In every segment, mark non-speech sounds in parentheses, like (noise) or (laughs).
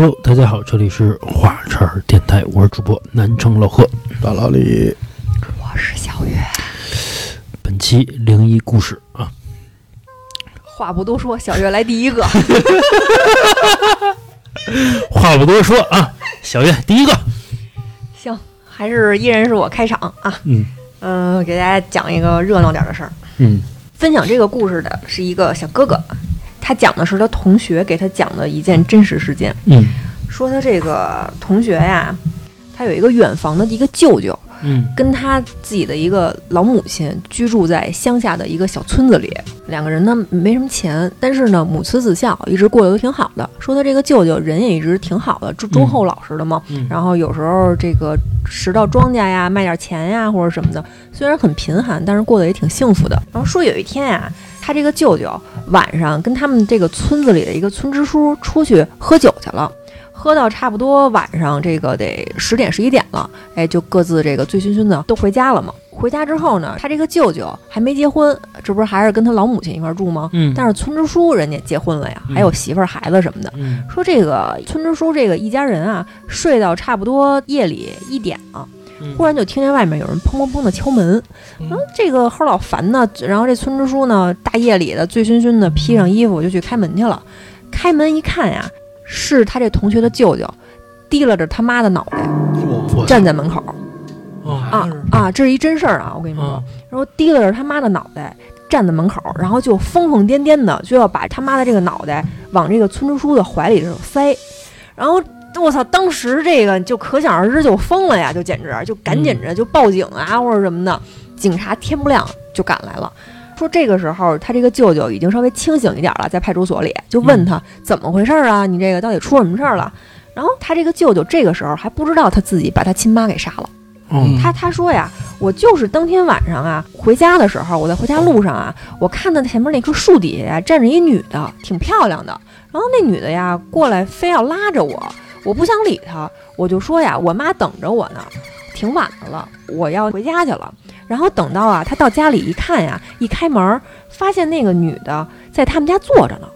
Hello，大家好，这里是华晨儿电台，我是主播南城老贺。大老李，我是小月。本期灵异故事啊，话不多说，小月来第一个。(laughs) 话不多说啊，小月第一个。行，还是依然是我开场啊。嗯嗯、给大家讲一个热闹点儿的事儿。嗯分享这个故事的是一个小哥哥，他讲的是他同学给他讲的一件真实事件。嗯说他这个同学呀，他有一个远房的一个舅舅，嗯跟他自己的一个老母亲居住在乡下的一个小村子里，两个人呢没什么钱，但是呢母慈子孝，一直过得都挺好的。说他这个舅舅人也一直挺好的，忠忠厚老实的嘛。嗯然后有时候这个拾到庄稼呀，卖点钱呀或者什么的，虽然很贫寒，但是过得也挺幸福的。然后说有一天呀，他这个舅舅晚上跟他们这个村子里的一个村支书出去喝酒去了。喝到差不多晚上这个得十点十一点了，哎，就各自这个醉醺醺的都回家了嘛。回家之后呢，他这个舅舅还没结婚，这不是还是跟他老母亲一块儿住吗？嗯，但是村支书人家结婚了呀，嗯还有媳妇儿孩子什么的。嗯说这个村支书这个一家人啊，睡到差不多夜里一点了，嗯忽然就听见外面有人砰砰砰的敲门，嗯。然后这个齁老烦呢，然后这村支书呢，大夜里的醉醺醺的，披上衣服就去开门去了。开门一看呀，是他这同学的舅舅，提拉着他妈的脑袋站在门口。哦啊啊，这是一真事儿啊，我跟你说。啊。然后提拉着他妈的脑袋站在门口，然后就疯疯癫癫的就要把他妈的这个脑袋往这个村支书的怀里头塞，然后我操，当时这个就可想而知就疯了呀，就简直就赶紧着就报警啊或者什么的，警察天不亮就赶来了。说这个时候他这个舅舅已经稍微清醒一点了，在派出所里就问他怎么回事啊？你这个到底出什么事儿了？然后他这个舅舅这个时候还不知道他自己把他亲妈给杀了。嗯他他说呀，我就是当天晚上啊回家的时候，我在回家路上啊，我看到前面那棵树底下呀站着一女的，挺漂亮的。然后那女的呀过来非要拉着我，我不想理他，我就说呀，我妈等着我呢，挺晚的了，我要回家去了。然后等到啊，他到家里一看呀，一开门发现那个女的在他们家坐着呢。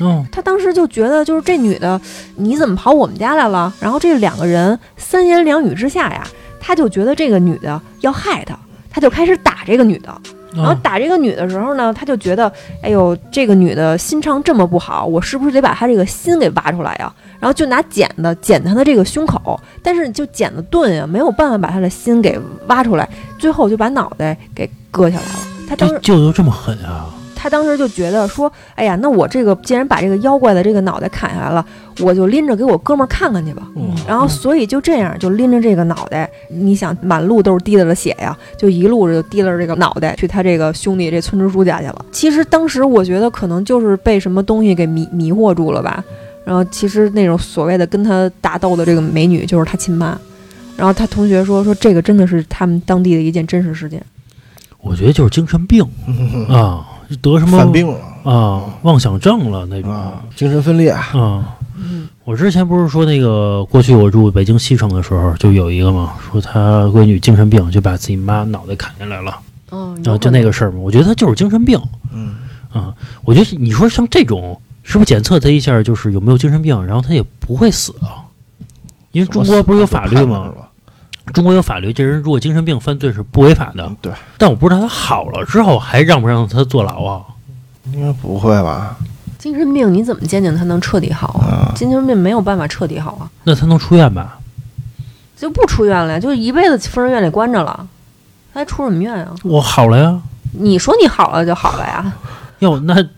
哦他当时就觉得，就是这女的，你怎么跑我们家来了？然后这两个人三言两语之下呀，他就觉得这个女的要害他，他就开始打这个女的。然后哦打这个女的时候呢，他就觉得，哎呦，这个女的心肠这么不好，我是不是得把她这个心给挖出来呀？然后就拿剪子剪他的这个胸口，但是就剪子钝呀，没有办法把他的心给挖出来，最后就把脑袋给割下来了。他当时这舅舅这么狠啊？他当时就觉得说，哎呀，那我这个既然把这个妖怪的这个脑袋砍下来了，我就拎着给我哥们儿看看去吧。嗯然后所以就这样，就拎着这个脑袋，你想满路都是滴答的血呀，就一路就提着这个脑袋去他这个兄弟这村支书家去了。其实当时我觉得可能就是被什么东西给迷迷惑住了吧。然后其实那种所谓的跟他打斗的这个美女就是他亲妈。然后他同学说说这个真的是他们当地的一件真实事件。我觉得就是精神病啊，得什么犯病了啊，妄想症了那种啊，精神分裂，啊。嗯我之前不是说那个过去我住北京西城的时候，就有一个嘛，说他闺女精神病，就把自己妈脑袋砍下来了，嗯，然后就那个事儿嘛。我觉得他就是精神病嗯，啊。我觉得你说像这种，是不是检测他一下就是有没有精神病，然后他也不会死啊？因为中国不是有法律吗？中国有法律，这人如果精神病犯罪是不违法的。嗯对，但我不知道他好了之后还让不让他坐牢啊？应该不会吧？精神病你怎么鉴定他能彻底好啊？啊，精神病没有办法彻底好啊，那他能出院吧？就不出院了呀，就一辈子疯人院里关着了，他还出什么院啊？我好了呀。你说你好了就好了呀？哟，那哎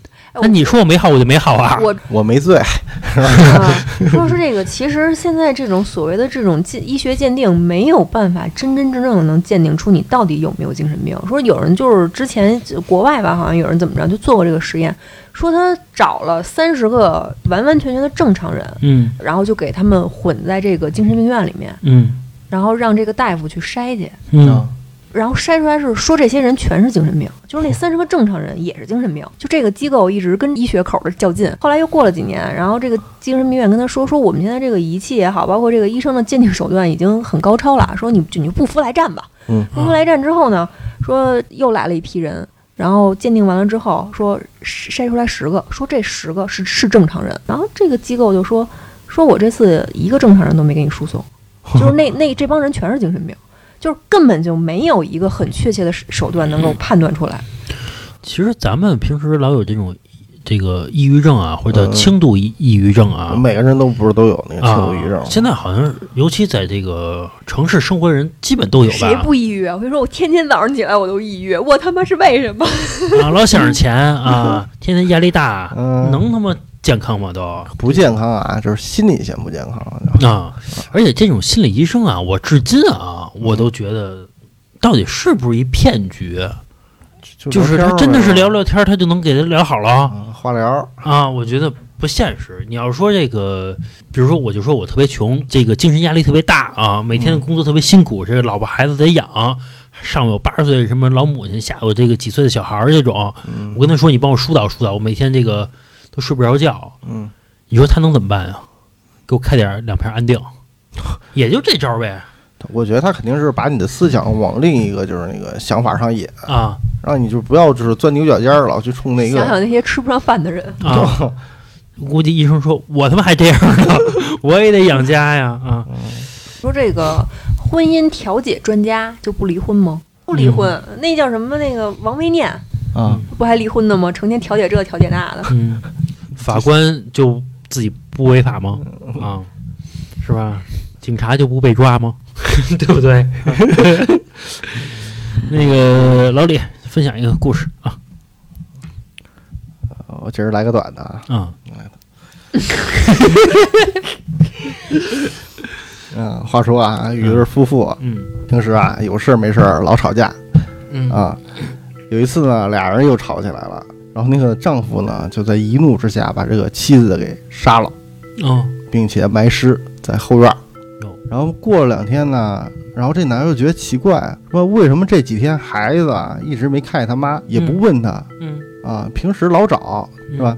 那你说我没好，我就没好啊？我我没醉，(laughs) 啊，说是这个，其实现在这种所谓的这种鉴医学鉴定没有办法真真正正的能鉴定出你到底有没有精神病。说有人就是之前国外吧，好像有人怎么着就做过这个实验，说他找了三十个完完全全的正常人，嗯然后就给他们混在这个精神病院里面，嗯然后让这个大夫去筛去。嗯啊然后筛出来是说这些人全是精神病，就是那三十个正常人也是精神病。就这个机构一直跟医学口的较劲，后来又过了几年，然后这个精神病院跟他说说，我们现在这个仪器也好，包括这个医生的鉴定手段已经很高超了，说你就你就不服来战吧。嗯不服来战之后呢，说又来了一批人，然后鉴定完了之后说筛出来十个，说这十个是是正常人，然后这个机构就说说我这次一个正常人都没给你输送，就是那 (laughs) 那这帮人全是精神病，就是根本就没有一个很确切的手手段能够判断出来。其实咱们平时老有这种这个抑郁症啊，或者叫嗯轻度抑抑郁症啊，每个人都不是都有那个轻啊度抑郁症。现在好像，尤其在这个城市生活的人，基本都有谁？不抑郁啊？我跟你说，我天天早上起来我都抑郁，我他妈是为什么？啊，老想着钱啊，(laughs) 天天压力大，嗯能他妈健康吗？都不健康啊，就是心理先不健康了。啊！而且这种心理医生啊，我至今啊，我都觉得到底是不是一骗局？就是他真的是聊聊天，他就能给他聊好了啊化疗，啊？我觉得不现实。你要说这个，比如说我就说我特别穷，这个精神压力特别大啊，每天的工作特别辛苦，这个老婆孩子得养，上有八十岁什么老母亲，下有这个几岁的小孩儿这种，嗯我跟他说你帮我疏导疏导，我每天这个都睡不着觉，嗯，你说他能怎么办啊？给我开点儿两片安定，(laughs) 也就这招儿呗我觉得他肯定是把你的思想往另一个就是那个想法上引，啊让你就不要就是钻牛角尖儿，老去冲那个。想想那些吃不上饭的人，啊！(laughs) 估计医生说，我他妈还这样呢，我也得养家呀啊！说这个婚姻调解专家就不离婚吗？不离婚，那叫什么？那个王维念啊，不还离婚的吗？成天调解这调解那的。嗯，法官就自己不违法吗？啊，是吧？警察就不被抓吗？(laughs) 对不对？(laughs) 那个老李分享一个故事啊我今儿来个短的啊，啊 (laughs) 嗯，话说啊，有一对夫妇嗯平时啊有事儿没事儿老吵架嗯啊，有一次呢俩人又吵起来了，然后那个丈夫呢就在一怒之下把这个妻子给杀了，哦。并且埋尸在后院。然后过了两天呢，然后这男的就觉得奇怪，说为什么这几天孩子啊一直没看见他妈，也不问他嗯。啊，平时老找嗯是吧？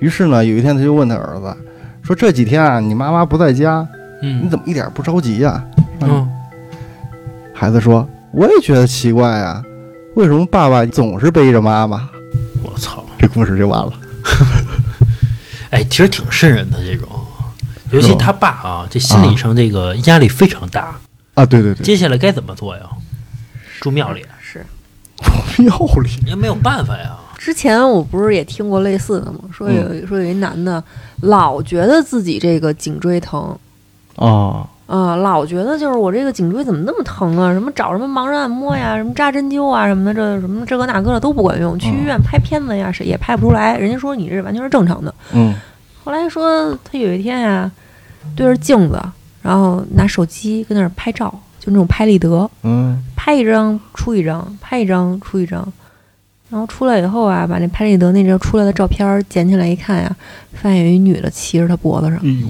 于是呢，有一天他就问他儿子说：“这几天啊，你妈妈不在家，嗯。你怎么一点不着急呀、嗯。孩子说：“我也觉得奇怪啊，为什么爸爸总是背着妈妈我操！？”这故事就完了。(laughs) 哎，其实挺瘆人的这种，尤其他爸啊，这心理上这个压力非常大。啊，对对对，接下来该怎么做呀？住庙里，是住，庙里也没有办法呀。之前我不是也听过类似的吗？说有、说有一男的老觉得自己这个颈椎疼。啊，啊、老觉得就是我这个颈椎怎么那么疼啊？什么找什么盲人按摩呀，什么扎针灸啊什么的，这什么这个那个的都不管用。去医院拍片子呀，是也拍不出来。人家说你这完全是正常的。嗯后来说他有一天呀，对着镜子，然后拿手机跟那儿拍照，就那种拍立得，嗯拍一张出一张，拍一张出一张。然后出来以后啊，把那拍立得那张出来的照片捡起来一看呀，发现有一女的骑着他脖子上。哎呦，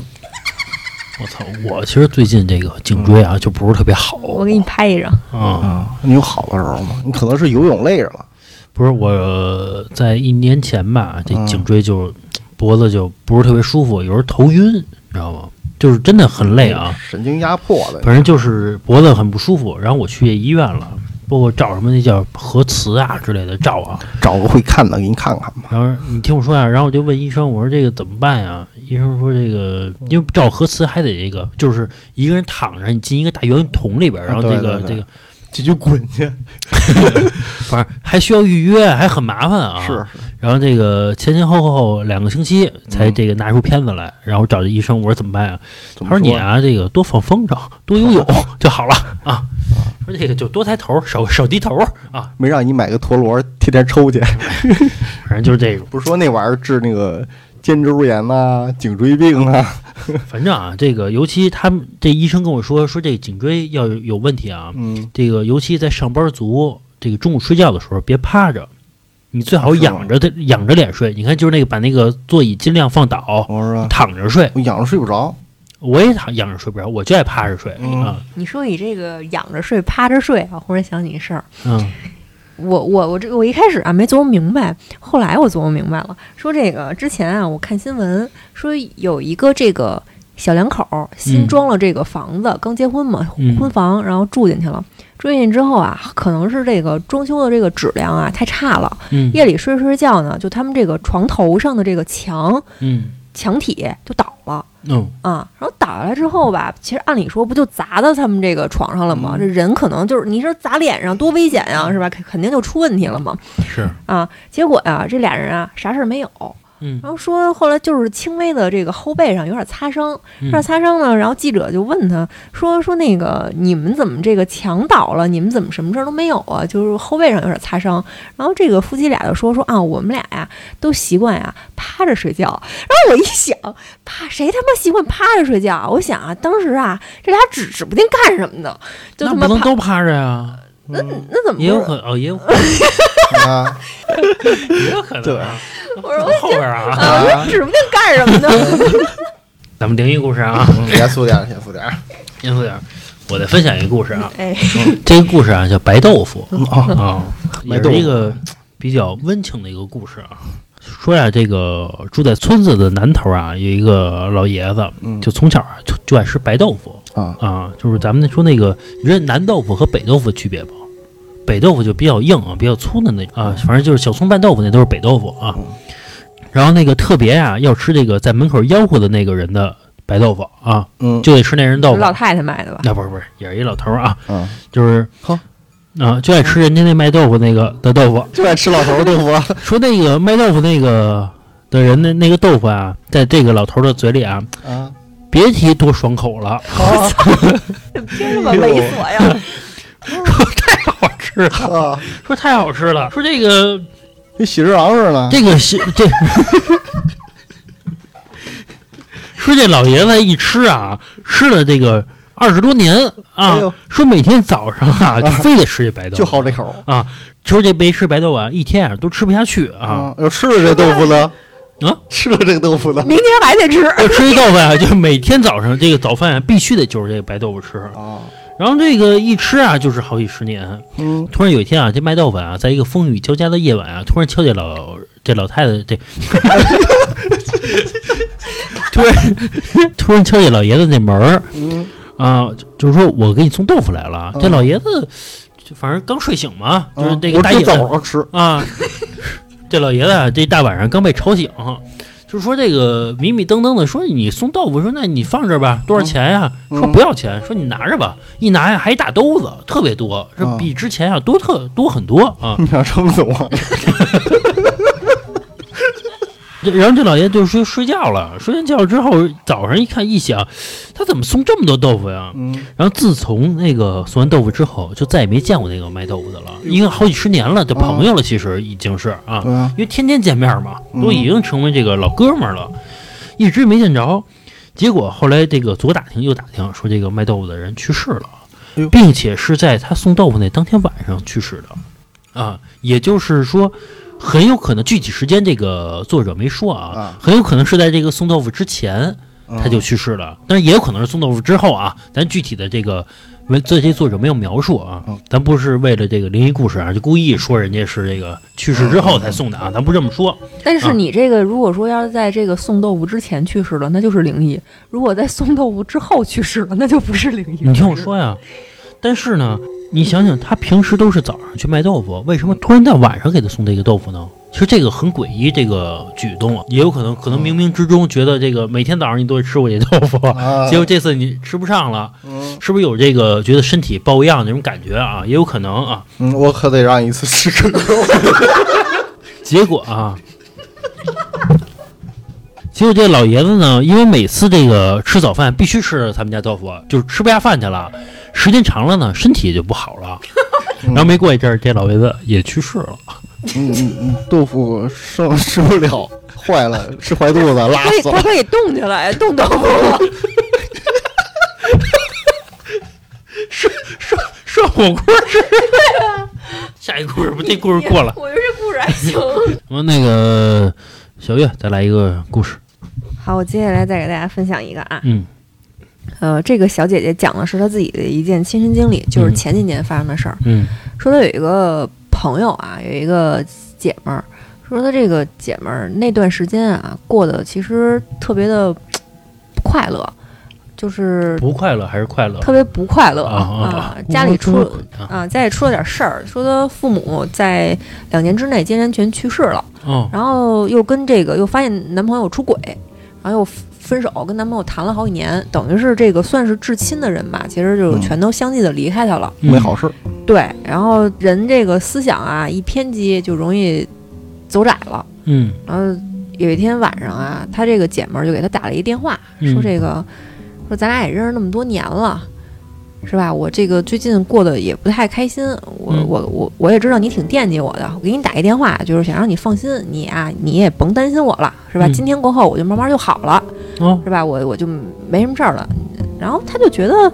我操！我其实最近这个颈椎啊，就不是特别好我给你拍一张，啊。啊，你有好的时候吗？你可能是游泳累着了。不是我在一年前吧，这嗯颈椎就脖子就不是特别舒服，有时候头晕，你知道吗？就是真的很累啊，神经压迫的。反正就是脖子很不舒服。然后我去医院了，包括照什么那叫核磁啊之类的照啊。找个会看的给你看看吧。然后你听我说呀、然后我就问医生，我说这个怎么办呀？医生说这个因为照核磁还得这个，就是一个人躺着，你进一个大圆筒里边，然后这个这个这就滚去。(laughs) (laughs) 反正还需要预约，还很麻烦啊。是，然后这个前前后后两个星期才这个拿出片子来，然后找这医生，我说怎么办呀？怎么说他说你啊，这个多放风筝，多游泳 (laughs) 就好了啊。说这个就多抬头，少少低头啊，没让你买个陀螺天天抽去。反正就是这个。不是说那玩意儿治那个肩周炎呐、颈椎病啊。(laughs) 反正啊，这个尤其他们这医生跟我说，说这个颈椎要有有问题啊，嗯，这个尤其在上班族，这个中午睡觉的时候别趴着，你最好仰着的仰着脸睡。你看，就是那个把那个座椅尽量放倒，躺着睡。我仰着睡不着。我也躺仰着睡不着，我就爱趴着睡嗯啊。你说你这个仰着睡、趴着睡啊，忽然想起一事儿。嗯我我我这我一开始啊没琢磨明白，后来我琢磨明白了，说这个之前啊我看新闻说有一个这个小两口儿新嗯装了这个房子，刚结婚嘛，嗯婚房，然后住进去了。住进去之后啊，可能是这个装修的这个质量啊太差了，嗯夜里睡着睡觉呢，就他们这个床头上的这个墙嗯墙体就倒了。嗯啊，然后倒下来之后吧，其实按理说不就砸到他们这个床上了吗？嗯这人可能就是你说砸脸上多危险呀，是吧？肯肯定就出问题了嘛。是啊，结果呀、这俩人啊啥事儿没有，嗯然后说后来就是轻微的这个后背上有点擦伤，嗯有点擦伤呢。然后记者就问他说说那个你们怎么这个墙倒了，你们怎么什么事儿都没有啊？就是后背上有点擦伤。然后这个夫妻俩就说说啊，我们俩呀都习惯呀趴着睡觉。然后我一想，趴谁他妈习惯趴着睡觉啊？我想啊，当时啊这俩指指不定干什么呢，就那他妈。不能都趴着呀，那那怎么也有可哦，也有可能。(laughs) 啊，也有可能啊。我说后边啊，指不定干什么呢。(laughs) 咱们灵异故事啊，嗯严肃点儿，严肃点儿。严肃点儿。我再分享一个故事啊，哎，这个故事啊叫白豆腐。(laughs) 哦，啊，也白豆腐。是一个比较温情的一个故事啊。说呀，这个住在村子的南头啊，有一个老爷子，嗯，就从小啊就就爱吃白豆腐。啊，啊，就是咱们说那个，你知道南豆腐和北豆腐的区别不？北豆腐就比较硬啊，比较粗的那种啊，反正就是小葱拌豆腐那都是北豆腐啊嗯。然后那个特别呀、要吃这个在门口吆喝的那个人的白豆腐啊，嗯，就得吃那人豆腐。老太太买的吧？那不是不是，也是一老头啊，嗯，就是好啊，就爱吃人家那卖豆腐那个的豆腐。就爱吃老头儿豆腐啊。(laughs) 说那个卖豆腐那个的人的那个豆腐啊，在这个老头的嘴里啊，啊，别提多爽口了，啊凭什么猥琐呀？(laughs) (laughs) 太好吃了，啊，说太好吃了，说这个跟喜之郎似的。这个喜这。(laughs) 说这老爷子一吃啊，吃了这个二十多年啊，哎呦说每天早上啊，就非得吃这白豆腐，就好这口啊。说这没吃白豆腐啊，一天啊都吃不下去啊。啊！要吃了这豆腐呢？啊，吃了这个豆腐呢？明天还得吃。要吃一豆腐啊，就是每天早上这个早饭啊，必须得就是这个白豆腐吃。啊，然后这个一吃啊，就是好几十年。嗯，突然有一天啊，这卖豆腐啊，在一个风雨交加的夜晚啊，突然敲见老这老太太这，(laughs) 突然突然敲见老爷子那门儿。嗯，啊，就是说我给你送豆腐来了。嗯。这老爷子就反正刚睡醒嘛，就是这个大夜早上吃，啊，(laughs) 这老爷子啊，这大晚上刚被吵醒，就说这个迷迷瞪瞪的说你送豆腐，说那你放这儿吧，多少钱呀、嗯说不要钱，说你拿着吧，一拿呀还一大兜子，特别多，说啊比之前啊多特多很多啊。你想撑死我？(laughs) 这然后这老爷子就睡睡觉了，睡完觉之后早上一看一想，他怎么送这么多豆腐呀？嗯，然后自从那个送完豆腐之后，就再也没见过那个卖豆腐的了，因为好几十年了，就朋友了，其实已经是啊。啊，因为天天见面嘛，嗯都已经成为这个老哥们儿了，一直没见着。结果后来这个左打听右打听，说这个卖豆腐的人去世了哎，并且是在他送豆腐那当天晚上去世的，啊，也就是说，很有可能具体时间这个作者没说啊啊，很有可能是在这个送豆腐之前他就去世了，但是也有可能是送豆腐之后啊，咱具体的这个。没这些作者没有描述啊嗯，咱不是为了这个灵异故事啊，就故意说人家是这个去世之后才送的啊，咱不这么说。但是你这个如果说要是在这个送豆腐之前去世了，那就是灵异；如果在送豆腐之后去世了，那就不是灵异。你听我说呀，但是呢，你想想，他平时都是早上去卖豆腐，为什么突然在晚上给他送这个豆腐呢？其实这个很诡异，这个举动啊，也有可能，可能冥冥之中觉得这个每天早上你都会吃我这豆腐，啊，(laughs) 结果这次你吃不上了，嗯是不是有这个觉得身体抱恙那种感觉啊？也有可能啊。嗯，我可得让你一次吃这个豆腐。(laughs) 结果啊，结果这老爷子呢，因为每次这个吃早饭必须吃他们家豆腐，就是吃不下饭去了，时间长了呢，身体也就不好了。(laughs) 然后没过一阵儿，这老爷子也去世了。嗯嗯嗯，豆腐剩吃不了，坏了，吃坏肚子，拉可以，死了。它可以冻起来，冻豆腐。涮涮涮火锅吃。下一个故事不，这故事过了。我觉得这故事还行。我们那个小月再来一个故事。好，我接下来再给大家分享一个啊，嗯呃，这个小姐姐讲的是她自己的一件亲身经历，就是嗯前几年发生的事儿。嗯说她有一个朋友啊，有一个姐们儿，说她这个姐们儿那段时间啊，过得其实特别的不快乐，就是不快乐还是快乐？特别不快乐啊啊！家里出啊啊，家里出了点事儿，说她父母在两年之内竟然全去世了，哦然后又跟这个又发现男朋友出轨，然后又分手，跟男朋友谈了好几年，等于是这个算是至亲的人吧，其实就嗯全都相继的离开他了。嗯没好事儿。对，然后人这个思想啊一偏激就容易走窄了。嗯然后有一天晚上啊，他这个姐们儿就给他打了一电话，嗯说这个说咱俩也认识那么多年了。是吧？我这个最近过得也不太开心，我、嗯我我我也知道你挺惦记我的，我给你打一电话，就是想让你放心，你啊你也甭担心我了，是吧？嗯今天过后我就慢慢就好了，哦是吧？我我就没什么事儿了。然后他就觉得，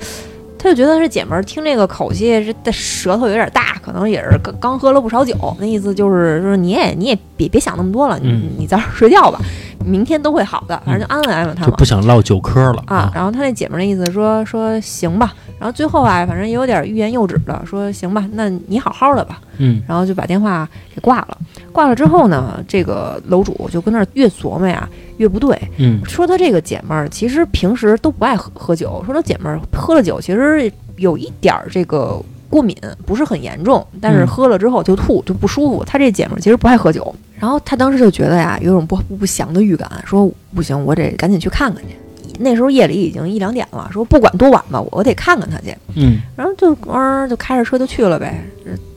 他就觉得这姐们儿听这个口气，这这舌头有点大，可能也是刚刚喝了不少酒，那意思就是说你也你也别别想那么多了，你、嗯你早点睡觉吧，明天都会好的，反正就安慰安慰他嘛就不。想唠酒嗑了啊，然后他那姐们儿那意思说说行吧，然后最后啊，反正也有点欲言又止的，说行吧，那你好好的吧，嗯然后就把电话给挂了。挂了之后呢，这个楼主就跟那儿越琢磨呀越不对，嗯说他这个姐们儿其实平时都不爱喝喝酒，说他姐们儿喝了酒其实有一点儿这个过敏，不是很严重，但是嗯喝了之后就吐就不舒服。他这姐们儿其实不爱喝酒，然后他当时就觉得呀，有种不不祥的预感，说不行，我得赶紧去看看去。那时候夜里已经一两点了，说不管多晚吧，我得看看他去。嗯然后就嗯、就开着车就去了呗，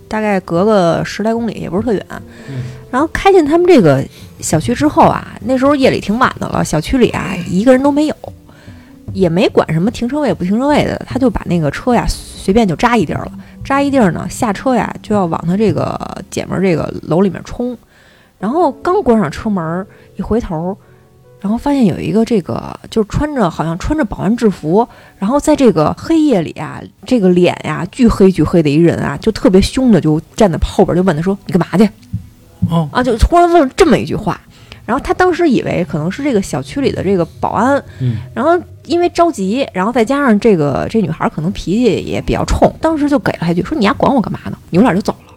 大概隔个十来公里，也不是特远。嗯然后开进他们这个小区之后啊，那时候夜里挺晚的了，小区里啊一个人都没有，也没管什么停车位不停车位的，他就把那个车呀随便就扎一地儿了。扎一地儿呢，下车呀就要往他这个姐们儿这个楼里面冲，然后刚关上车门儿，一回头。然后发现有一个这个，就是穿着好像穿着保安制服，然后在这个黑夜里啊，这个脸呀巨黑巨黑的一人啊，就特别凶的就站在后边就问他说：“你干嘛去？”哦啊，就突然问了这么一句话，然后他当时以为可能是这个小区里的这个保安，嗯然后因为着急，然后再加上这个这女孩可能脾气也比较冲，当时就给了他一句说：“你丫管我干嘛呢？”扭脸就走了。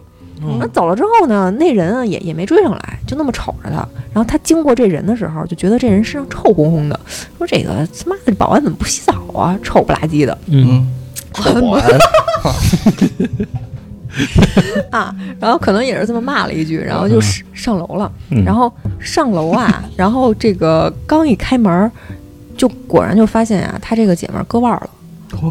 那哦走了之后呢，那人啊也也没追上来，就那么瞅着他。然后他经过这人的时候，就觉得这人身上臭烘烘的，说这个他妈的保安怎么不洗澡啊，臭不拉几的嗯 (laughs) 臭保安，(laughs) 啊。然后可能也是这么骂了一句，然后就上上楼了。嗯然后上楼啊，然后这个刚一开门，就果然就发现啊，他这个姐们儿割腕儿了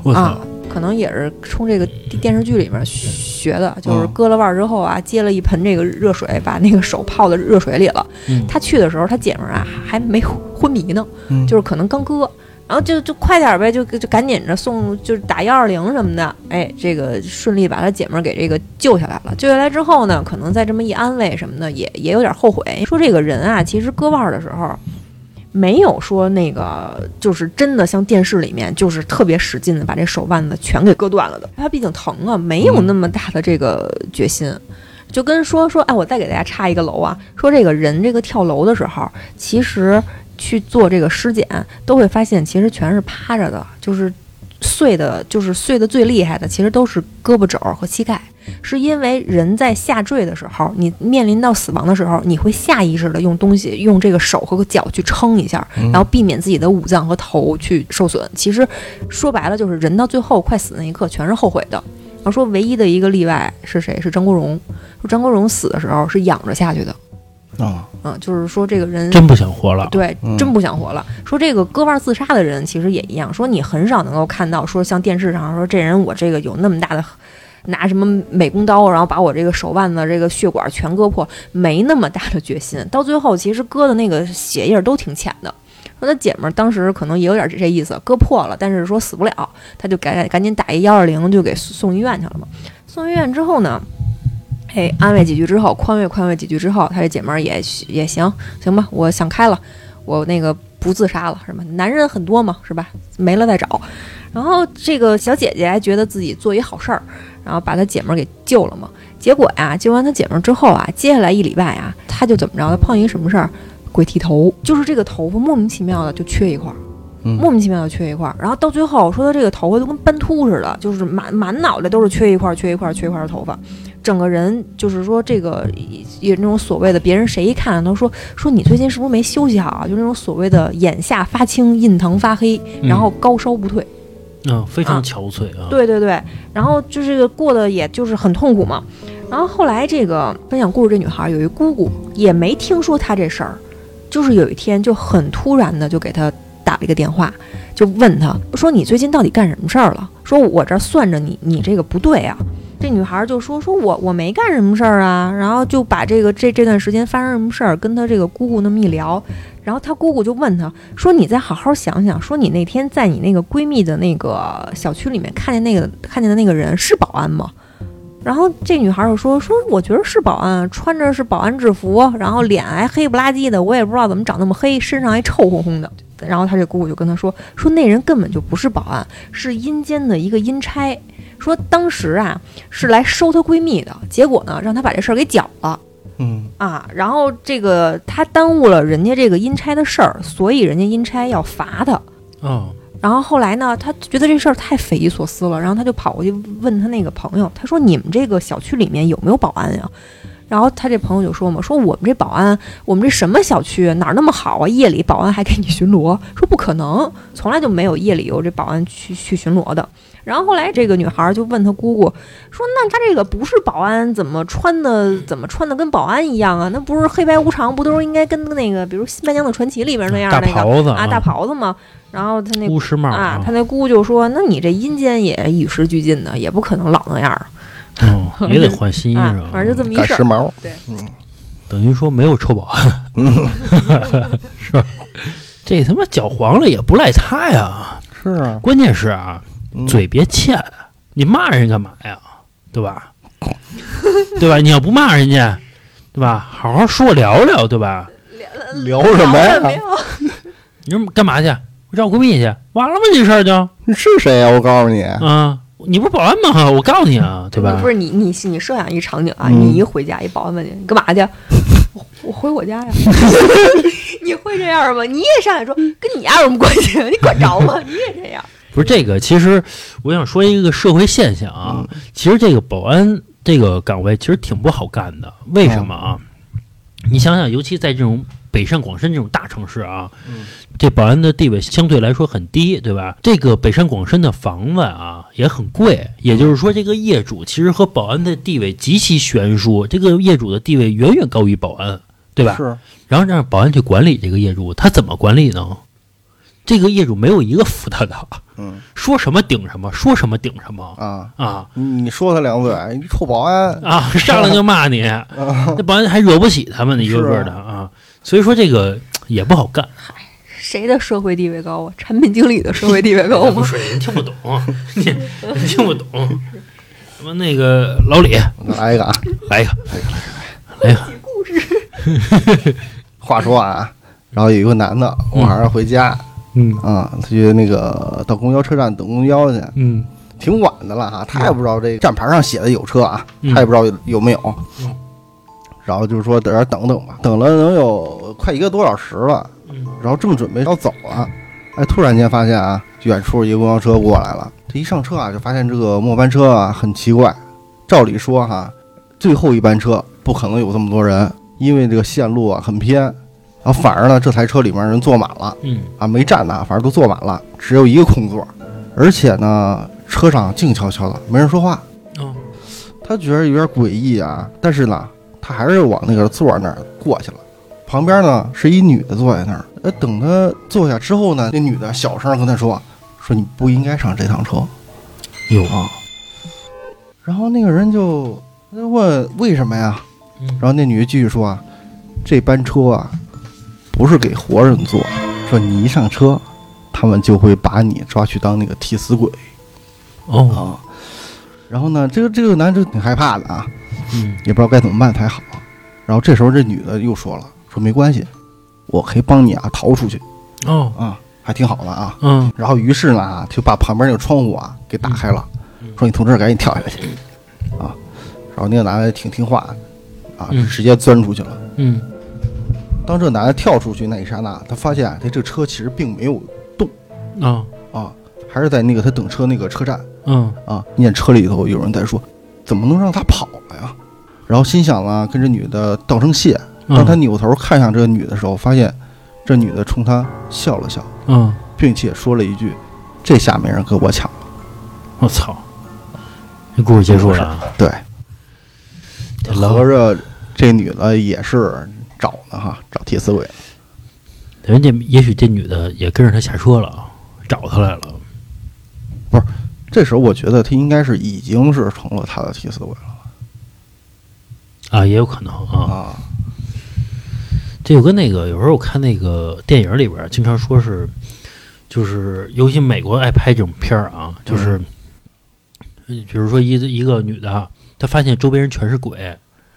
我啊操，可能也是冲这个电视剧里面学的，就是嗯割了腕儿之后啊，接了一盆这个热水，把那个手泡在热水里了。嗯他去的时候，他姐们儿啊还没昏迷呢，嗯就是可能刚割。然后就就快点儿呗，就就赶紧着送，就是打幺二零什么的，哎，这个顺利把他姐们儿给这个救下来了。救下来之后呢，可能再这么一安慰什么的，也也有点后悔。说这个人啊，其实割腕儿的时候，没有说那个就是真的像电视里面就是特别使劲的把这手腕子全给割断了的。他毕竟疼啊，没有那么大的这个决心。就跟说说，哎，我再给大家插一个楼啊，说这个人这个跳楼的时候，其实去做这个尸检，都会发现其实全是趴着的，就是碎的，就是碎的最厉害的，其实都是胳膊肘和膝盖，是因为人在下坠的时候，你面临到死亡的时候，你会下意识的用东西，用这个手和脚去撑一下，嗯然后避免自己的五脏和头去受损。其实说白了，就是人到最后快死那一刻，全是后悔的。然后说唯一的一个例外是谁？是张国荣。说张国荣死的时候是仰着下去的，啊，嗯，就是说这个人真不想活了。对嗯，真不想活了。说这个割腕自杀的人其实也一样，说你很少能够看到说像电视上说这人我这个有那么大的。拿什么美工刀，然后把我这个手腕子、这个血管全割破，没那么大的决心。到最后，其实割的那个血印都挺浅的。说他姐们儿当时可能也有点这意思，割破了，但是说死不了，他就赶赶紧打一幺二零，就给送医院去了嘛。送医院之后呢，哎，安慰几句之后，宽慰宽慰几句之后，他这姐们儿也也行行吧，我想开了，我那个不自杀了，是吧？男人很多嘛，是吧？没了再找。然后这个小姐姐还觉得自己做一好事儿，然后把她姐们儿给救了嘛。结果呀，救完她姐们儿之后啊，接下来一礼拜啊，她就怎么着？她碰一什么事儿？鬼剃头，就是这个头发莫名其妙的就缺一块儿。嗯莫名其妙的缺一块儿，然后到最后说他这个头发都跟斑秃似的，就是满满脑袋都是缺一块儿、缺一块儿、缺一块儿的头发，整个人就是说这个也那种所谓的别人谁一看都说说你最近是不是没休息好啊？就那种所谓的眼下发青、印堂发黑，然后高烧不退。嗯，非常啊憔悴啊。对对对，然后就这个过得也就是很痛苦嘛。然后后来这个分享故事这女孩有一姑姑，也没听说她这事儿，就是有一天就很突然的就给她打了一个电话，就问她说：“你最近到底干什么事儿了？”说：“我这儿算着你，你这个不对啊。”这女孩就说：“说我我没干什么事儿啊。”然后就把这个这这段时间发生什么事儿跟她这个姑姑那么一聊，然后他姑姑就问他说：“你再好好想想，说你那天在你那个闺蜜的那个小区里面看见那个看见的那个人是保安吗？”然后这女孩就说：“说我觉得是保安，穿着是保安制服，然后脸还黑不拉几的，我也不知道怎么长那么黑，身上还臭烘烘的。”然后他这姑姑就跟他说：“说那人根本就不是保安，是阴间的一个阴差。说当时啊是来收她闺蜜的，结果呢让她把这事儿给搅了嗯啊。然后这个他耽误了人家这个阴差的事儿，所以人家阴差要罚他。哦，然后后来呢，他觉得这事儿太匪夷所思了，然后他就跑过去问他那个朋友，他说：“你们这个小区里面有没有保安呀？”然后他这朋友就说嘛：“说我们这保安，我们这什么小区哪儿那么好啊？夜里保安还给你巡逻？说不可能，从来就没有夜里有这保安去去巡逻的。”然后后来这个女孩就问她姑姑说：“那他这个不是保安，怎么穿的怎么穿的跟保安一样啊？那不是黑白无常，不都是应该跟那个比如《新白娘子传奇》里边那样大那个袍子啊大袍子吗？”然后他那巫师帽啊，他那姑就说：“那你这阴间也与时俱进的，也不可能老那样儿哦，也得换新衣啊。裳，反正就这么一事儿。赶时髦，等于说没有臭保安，(laughs) 是吧？这他妈搅黄了也不赖他呀，是啊，关键是啊，嗯嘴别欠，你骂人干嘛呀？对吧？对吧？你要不骂人家，对吧？好好说聊聊，对吧？聊什么呀？你说干嘛去？我找我闺蜜去，完了吗？这事儿就你是谁呀？我告诉你，啊，你不是保安吗？(laughs) 我告诉你啊，对吧不？是你你你设想一场景啊，嗯你一回家，一保安问你你干嘛去？我我回我家呀。(laughs) 你会这样吗？你也上来说跟你家有什么关系？你管着吗？你也这样。不是这个，其实我想说一个社会现象啊，其实这个保安这个岗位其实挺不好干的。为什么啊？你想想，尤其在这种北上广深这种大城市啊，嗯这保安的地位相对来说很低，对吧？这个北上广深的房子啊也很贵，也就是说，这个业主其实和保安的地位极其悬殊，这个业主的地位远远高于保安，对吧？是然后让保安去管理这个业主，他怎么管理呢？这个业主没有一个服他的，嗯说什么顶什么，说什么顶什么啊，啊你你说他两嘴，你臭保安，啊！上来就骂你，啊 (laughs) 那保安还惹不起他们的一个个是的啊，所以说这个也不好干。嗨谁的社会地位高啊？产品经理的社会地位高吗？不是，人听不懂，你你听不懂。什么那个老李来一个啊！来一个，来一个，来一个故事话说啊，然后有一个男的晚上回家嗯啊，他去那个到公交车站等公交去，嗯挺晚的了哈，他也不知道这站牌上写的有车啊，嗯他也不知道有有没有嗯。然后就是说在这儿等等吧，等了能有快一个多小时了，嗯然后正准备要走了，哎，突然间发现啊，远处一个公交车过来了。这一上车啊，就发现这个末班车啊很奇怪。照理说哈，最后一班车不可能有这么多人，因为这个线路啊很偏。然后反而呢，这台车里面人坐满了嗯啊，没站的，反正都坐满了，只有一个空座，而且呢，车上静悄悄的，没人说话。哦他觉得有点诡异啊，但是呢，他还是往那个座儿那儿过去了。旁边呢是一女的坐在那儿，呃，等他坐下之后呢，那女的小声跟他说：“说你不应该上这趟车有啊。”然后那个人就问为什么呀？嗯然后那女的继续说啊：“这班车啊，不是给活人坐，说你一上车，他们就会把你抓去当那个替死鬼哦啊。”然后呢，这个这个男的就挺害怕的啊，嗯。也不知道该怎么办才好。然后这时候这女的又说了，说没关系，我可以帮你啊逃出去。哦。啊，还挺好的啊。嗯。然后于是呢啊，就把旁边那个窗户啊给打开了，嗯。说你从这儿赶紧跳下去。啊。然后那个男的挺听话的啊，嗯。直接钻出去了。嗯。当这男的跳出去那一刹那，他发现他这个车其实并没有动。啊啊，还是在那个他等车那个车站嗯啊，念车里头有人在说，怎么能让他跑了呀？然后心想呢，跟这女的道声谢。当他扭头看向这个女的时候，发现这女的冲他笑了笑，嗯，并且说了一句：“这下没人跟我抢了。我操，这故事结束了啊。”对，这老合着这女的也是找呢哈，找替死鬼。等于这也许这女的也跟着他下车了，找他来了。这时候我觉得他应该是已经是成了他的替死鬼了啊，也有可能啊。啊。这有跟那个，有时候我看那个电影里边，经常说是，就是尤其美国爱拍这种片儿啊，就是，嗯比如说一个一个女的，她发现周边人全是鬼，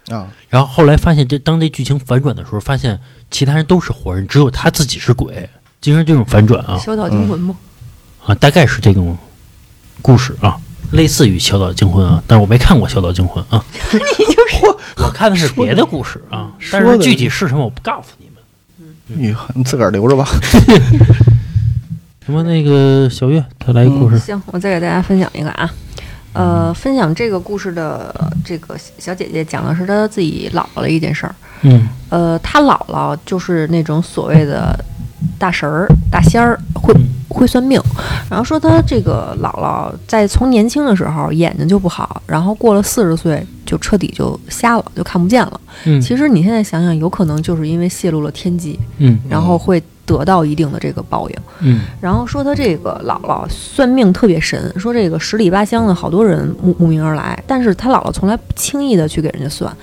啊，然后后来发现这当这剧情反转的时候，发现其他人都是活人，只有她自己是鬼，经常这种反转啊小岛惊魂吗？啊，大概是这种故事啊。类似于《小岛惊魂》啊，但是我没看过《小岛惊魂》啊，(laughs) 你就是我看的是别的故事啊，但是具体是什么我不告诉你们。你你自个儿留着吧。(laughs) 什么那个小月，她来一故事，行，我再给大家分享一个啊。呃，分享这个故事的这个小姐姐讲的是她自己姥姥的一件事儿。嗯呃，她姥姥就是那种所谓的大神儿、大仙儿，会嗯会算命。然后说他这个姥姥在从年轻的时候眼睛就不好，然后过了四十岁就彻底就瞎了，就看不见了。嗯其实你现在想想，有可能就是因为泄露了天机，嗯然后会得到一定的这个报应。嗯然后说他这个姥姥算命特别神，说这个十里八乡的好多人慕慕名而来，但是他姥姥从来不轻易的去给人家算。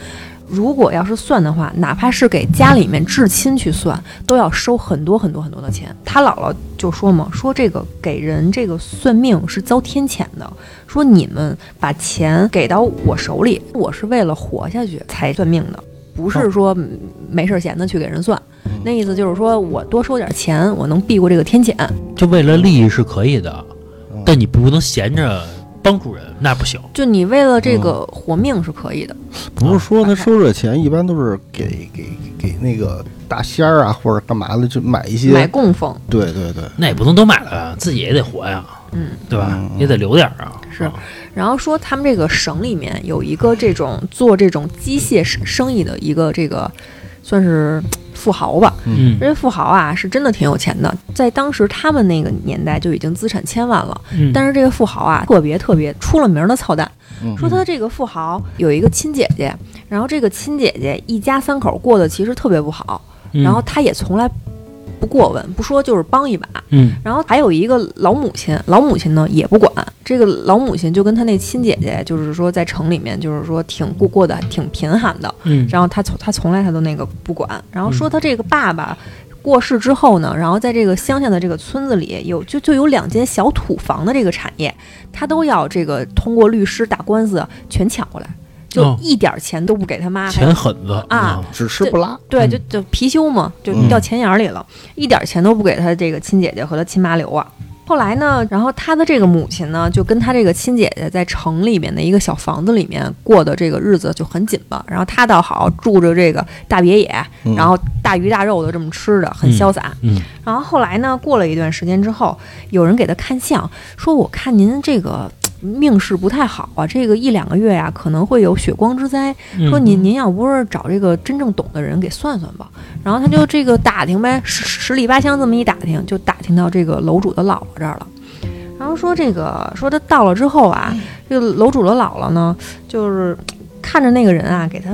如果要是算的话，哪怕是给家里面至亲去算，都要收很多很多很多的钱。他姥姥就说嘛，说这个给人这个算命是遭天谴的，说你们把钱给到我手里，我是为了活下去才算命的，不是说嗯没事儿闲的去给人算。那意思就是说我多收点钱，我能避过这个天谴。就为了利益是可以的，嗯但你不能闲着帮助人，那不行。就你为了这个活命是可以的，不是说他收这钱一般都是给给给那个大仙儿啊，或者干嘛的，就买一些。买供奉对对对，那也不能都买了呀，自己也得活呀，嗯，对吧？嗯也得留点儿啊。是啊然后说他们这个省里面有一个这种做这种机械生生意的一个这个算是富豪吧。嗯。这富豪啊是真的挺有钱的，在当时他们那个年代就已经资产千万了。嗯，但是这个富豪啊特别特别出了名的操蛋，嗯。说他这个富豪有一个亲姐姐，然后这个亲姐姐一家三口过得其实特别不好，嗯。然后他也从来不过问，不说就是帮一把。嗯然后还有一个老母亲，老母亲呢也不管。这个老母亲就跟她那亲姐姐，就是说在城里面，就是说挺过过得挺贫寒的。嗯然后她从她从来她都那个不管。然后说她这个爸爸过世之后呢，然后在这个乡下的这个村子里有就就有两间小土房的这个产业，他都要这个通过律师打官司全抢过来，就哦一点钱都不给他妈。还钱狠子啊，只吃不拉。对，嗯就就貔貅嘛，就嗯掉钱眼儿里了，一点钱都不给他这个亲姐姐和他亲妈留啊。后来呢，然后他的这个母亲呢，就跟他这个亲姐姐在城里面的一个小房子里面过的这个日子就很紧巴。然后他倒好，住着这个大别野，嗯然后大鱼大肉的这么吃的，很潇洒。嗯然后后来呢，过了一段时间之后，有人给他看相，说我看您这个命势不太好啊，这个一两个月呀、可能会有血光之灾。嗯，说您您要不是找这个真正懂的人给算算吧。然后他就这个打听呗，十十里八乡这么一打听，就打听到这个楼主的姥姥这儿了。然后说这个说他到了之后啊，这个楼主的姥姥呢，就是看着那个人啊，给他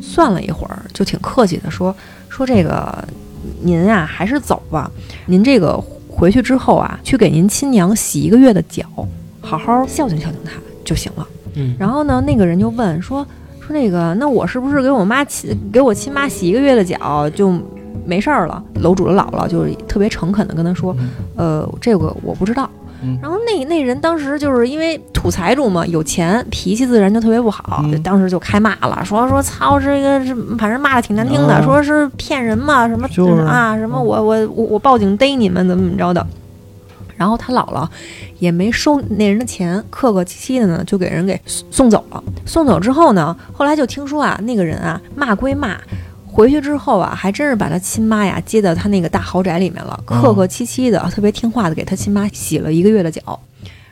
算了一会儿，就挺客气的说说这个您啊还是走吧，您这个回去之后啊，去给您亲娘洗一个月的脚，好好孝敬孝敬他就行了。嗯然后呢，那个人就问说说那个，那我是不是给我妈亲给我亲妈洗一个月的脚就没事儿了？楼主的姥姥就是特别诚恳的跟他说，呃，这个我不知道。然后那那人当时就是因为土财主嘛，有钱，脾气自然就特别不好，当时就开骂了，说说操这个是，反正骂的挺难听的，说是骗人嘛，什么就是啊什么我我我我报警逮你们怎么怎么着的。然后他姥姥也没收那人的钱，客客气气的呢就给人给送送走了。送走之后呢，后来就听说啊，那个人啊骂归骂，回去之后啊，还真是把他亲妈呀接到他那个大豪宅里面了，嗯客客气气的，特别听话的给他亲妈洗了一个月的脚。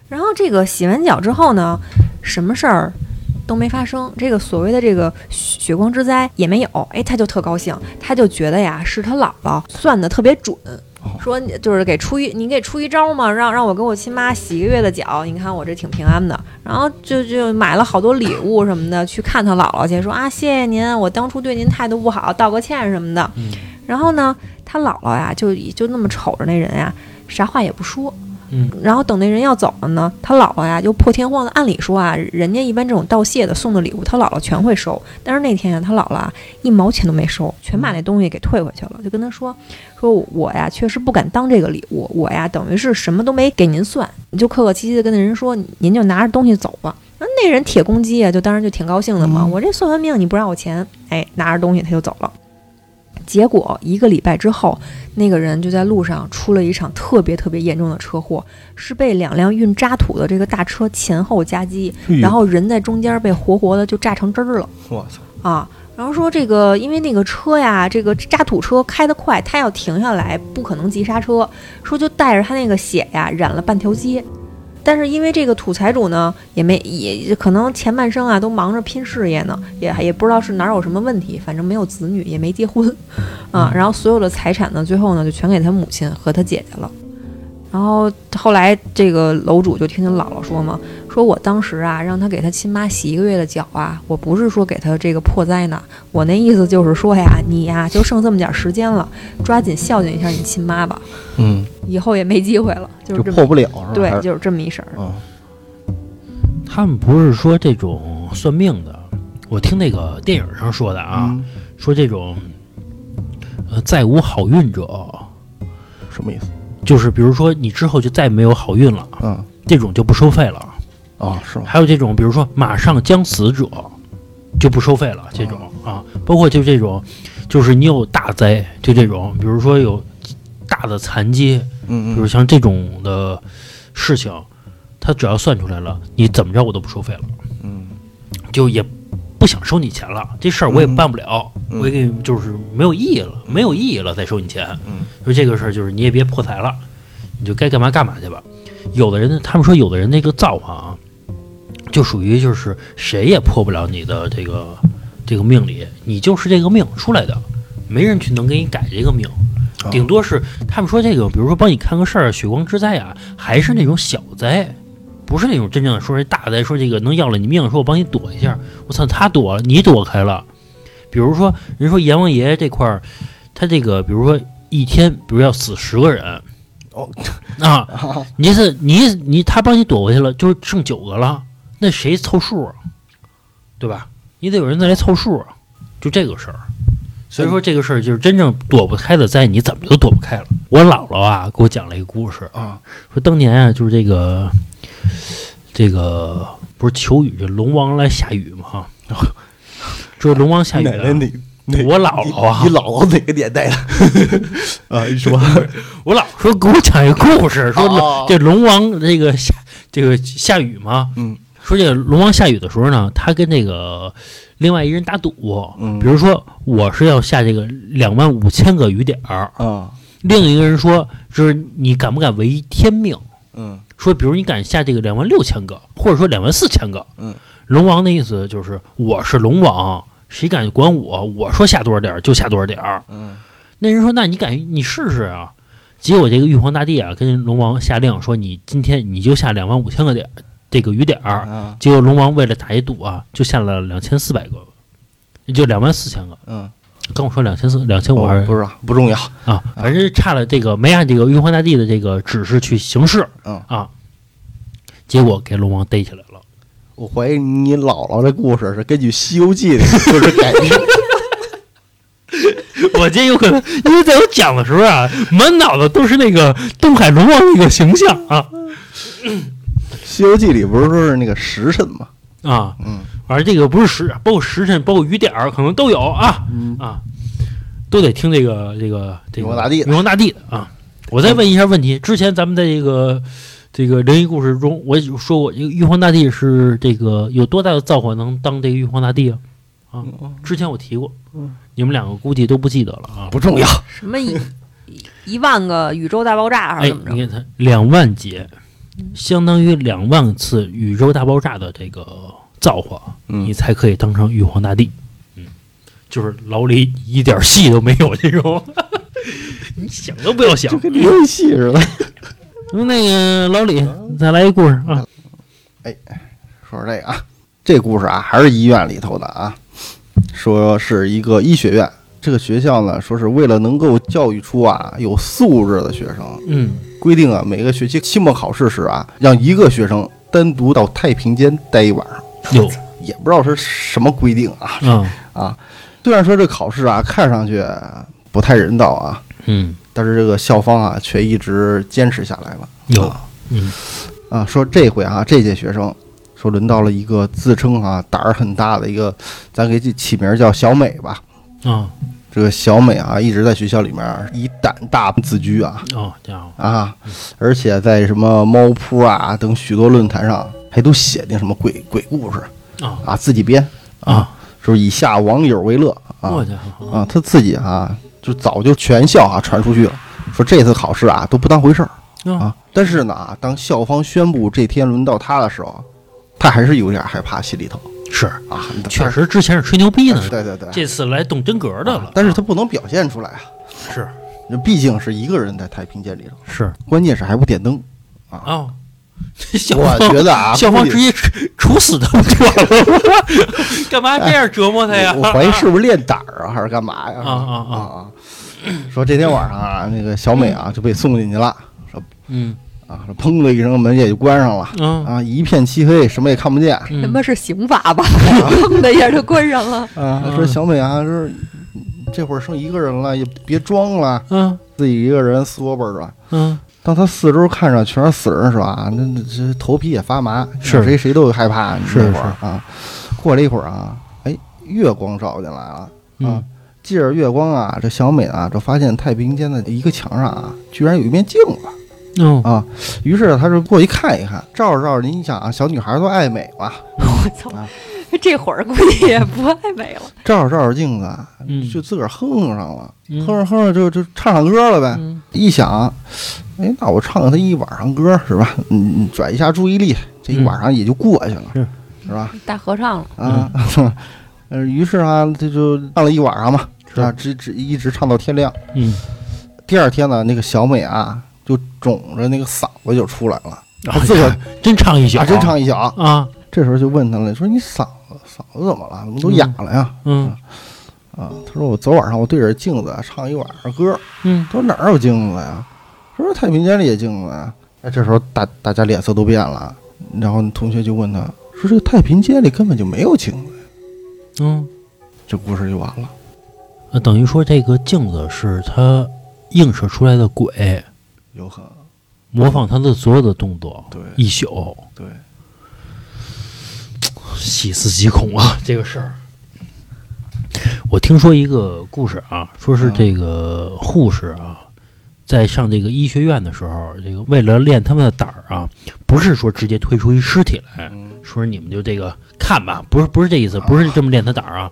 然后这个洗完脚之后呢，什么事儿都没发生，这个所谓的这个血光之灾也没有。哎，他就特高兴，他就觉得呀，是他姥姥算的特别准。说就是给出一，你给出一招嘛，让让我跟我亲妈洗一个月的脚，你看我这挺平安的。然后就就买了好多礼物什么的，去看他姥姥去，说啊谢谢您，我当初对您态度不好，道个歉什么的。嗯然后呢，他姥姥呀，就就那么瞅着那人呀，啥话也不说。嗯，然后等那人要走了呢，他姥姥呀就破天荒的，按理说啊，人家一般这种道谢的送的礼物，他姥姥全会收。但是那天呀，他姥姥啊一毛钱都没收，全把那东西给退回去了，就跟他说说我呀确实不敢当这个礼物，我呀等于是什么都没给您算，你就客客气气的跟那人说，您就拿着东西走吧。那那人铁公鸡啊，就当时就挺高兴的嘛，嗯我这算完命你不让我钱，哎，拿着东西他就走了。结果一个礼拜之后，那个人就在路上出了一场特别特别严重的车祸，是被两辆运渣土的这个大车前后夹击，然后人在中间被活活的就炸成汁儿了我操，啊！然后说这个，因为那个车呀，这个渣土车开得快，他要停下来不可能急刹车，说就带着他那个血呀染了半条街。但是因为这个土财主呢，也没也可能前半生啊都忙着拼事业呢，也也不知道是哪儿有什么问题，反正没有子女，也没结婚，啊，然后所有的财产呢，最后呢就全给他母亲和他姐姐了。然后后来这个楼主就听见姥姥说嘛，说我当时啊让他给他亲妈洗一个月的脚啊，我不是说给他这个破灾呢，我那意思就是说呀，你呀就剩这么点时间了，抓紧孝敬一下你亲妈吧，嗯，以后也没机会了，就这么就是破不了是吧？对，就是这么一事儿。嗯他们不是说这种算命的，我听那个电影上说的啊，嗯说这种呃再无好运者，什么意思？就是比如说你之后就再没有好运了，嗯这种就不收费了。啊，是吗？还有这种，比如说马上将死者，就不收费了。这种啊，包括就这种，就是你有大灾，就这种，比如说有大的残疾，嗯嗯比如像这种的事情，他只要算出来了，你怎么着我都不收费了，嗯就也不想收你钱了。这事儿我也办不了，嗯我也给你就是没有意义了，没有意义了再收你钱。嗯说这个事儿就是你也别破财了，你就该干嘛干嘛去吧。有的人他们说有的人那个造化啊，就属于就是谁也破不了你的这个这个命里，你就是这个命出来的，没人去能给你改这个命，啊顶多是他们说这个，比如说帮你看个事儿，血光之灾啊，还是那种小灾。不是那种真正的说是大灾，说这个能要了你命，说我帮你躲一下，我操，他躲了，你躲开了。比如说，人说阎王爷这块儿，他这个比如说一天，比如要死十个人，(laughs) 哦啊，你这是你你他帮你躲过去了，就是剩九个了，那谁凑数啊？对吧？你得有人再来凑数啊，就这个事儿。所以说这个事儿就是真正躲不开的灾，你怎么都躲不开了。我姥姥啊给我讲了一个故事，啊说当年啊就是这个这个不是求雨，这龙王来下雨嘛，说 (laughs) 龙王下雨、啊，奶奶哪哪我姥姥啊。你，姥姥哪个年代的？(laughs) 啊，你说我姥说给我讲一个故事，说哦这龙王这个下这个下雨嘛，嗯。说这个龙王下雨的时候呢，他跟那个另外一人打赌，嗯。比如说我是要下这个两万五千个雨点儿，啊。另一个人说就是你敢不敢违天命？嗯说比如你敢下这个两万六千个，或者说两万四千个，嗯，龙王的意思就是我是龙王，谁敢管我？我说下多少点儿就下多少点儿。嗯那人说那你敢你试试啊？结果这个玉皇大帝啊跟龙王下令说你今天你就下两万五千个点这个雨点儿。啊结果龙王为了打一赌啊，就下了两千四百个，也就两万四千个。嗯，跟我说两千四两千五还是、不知道不重要。啊，反正差了这个没按这个玉皇大帝的这个指示去行事嗯，啊，结果给龙王逮起来了。我怀疑你姥姥的故事是根据《西游记》的故事改编。(laughs) 我这有可能，因为在我讲的时候啊，满脑子都是那个东海龙王那个形象啊《西游记》里不是说是那个时辰吗？啊，嗯。反正这个不是时，包括时辰，包括雨点儿，可能都有啊。嗯。啊，都得听这个这个这个玉皇大帝的。玉皇大帝的啊。我再问一下问题，之前咱们在这个这个灵异故事中，我也说过，玉皇大帝是这个有多大的造化能当这个玉皇大帝啊？啊，之前我提过。嗯，你们两个估计都不记得了啊。不重要。什么一一一万个宇宙大爆炸还哎是怎么，着？你看它两万节，相当于两万次宇宙大爆炸的这个造化，你嗯才可以当成玉皇大帝。嗯，就是老李一点戏都没有这种，(laughs) 你想都不要想就。跟游戏似的。那个老李，再来一故事啊！哎说说这个啊，这故事啊还是医院里头的啊，说是一个医学院这个学校呢，说是为了能够教育出啊有素质的学生，嗯，规定啊每个学期期末考试时啊，让一个学生单独到太平间待一晚上，有也不知道是什么规定啊嗯，啊。虽然说这考试啊看上去不太人道啊，嗯，但是这个校方啊却一直坚持下来了。有啊，嗯。啊，说这回啊这届学生说轮到了一个自称啊胆儿很大的一个，咱给起起名叫小美吧。啊。这个小美啊，一直在学校里面以胆大自居啊。哦，家伙，啊，而且在什么猫扑啊等许多论坛上，还都写那什么鬼鬼故事。啊。啊，自己编啊，就是以下网友为乐啊。我家伙，啊，他自己啊就早就全校啊传出去了，说这次考试啊都不当回事儿啊啊。但是呢啊，当校方宣布这天轮到他的时候，他还是有点害怕，心里头是，啊，确实之前是吹牛逼呢，对对对，这次来动真格的了，但是他不能表现出来啊，是那毕竟是一个人在太平间里头，是关键是还不点灯。哦，这校我觉得啊，校方直接处处死他不就完了吗？(laughs) 干嘛这样折磨他呀？我我怀疑是不是练胆儿啊，还是干嘛呀？啊啊啊啊！说这天晚上啊，那个小美啊就被送进去了，说嗯啊，砰的一声门也就关上了嗯啊，一片漆黑，什么也看不见啊。他嗯妈是刑法吧？(laughs) 砰的一下就关上了啊。说小美啊，说这会儿剩一个人了，也别装了，嗯自己一个人缩巴着。嗯当他四周看着全是死人是吧？那那这头皮也发麻，是谁谁都害怕。是那会儿啊，过了一会儿啊，哎，月光照进来了啊嗯，借着月光啊，这小美啊，就发现太平间的一个墙上啊，居然有一面镜子哦啊。于是他就过去看一看，照着照着，你想啊，小女孩都爱美嘛，(laughs) 我操啊！这会儿估计也不爱美了。(laughs) 照着照着镜子就自个儿哼上了，嗯哼着哼着就就唱上歌了呗。嗯一想，哎，那我唱他一晚上歌是吧？嗯，嗯转移一下注意力，这一晚上也就过去了，是是吧？大合唱了，啊，(laughs) 呃，于是啊，这就唱了一晚上嘛，是啊，直直一直唱到天亮。嗯，第二天呢，那个小美啊，就肿着那个嗓子就出来了，(laughs) 他自个儿真唱一宿，啊，真唱一宿。啊，这时候就问他了，说你嗓子嗓子怎么了？怎么都哑了呀？嗯啊，他说我昨晚上我对着镜子啊唱一晚上歌，嗯他说哪儿有镜子呀？他说太平间里也镜子呀。哎，这时候大大家脸色都变了，然后同学就问他说：“这个太平间里根本就没有镜子。嗯，”这故事就完了。那等于说这个镜子是他映射出来的鬼，有很模仿他的所有的动作，对。一宿，对，细思极恐啊！(laughs) 这个事儿，我听说一个故事啊，说是这个护士啊，在上这个医学院的时候，这个为了练他们的胆儿啊，不是说直接推出一尸体来，嗯。说你们就这个看吧，不是不是这意思，不是这么练他胆儿啊，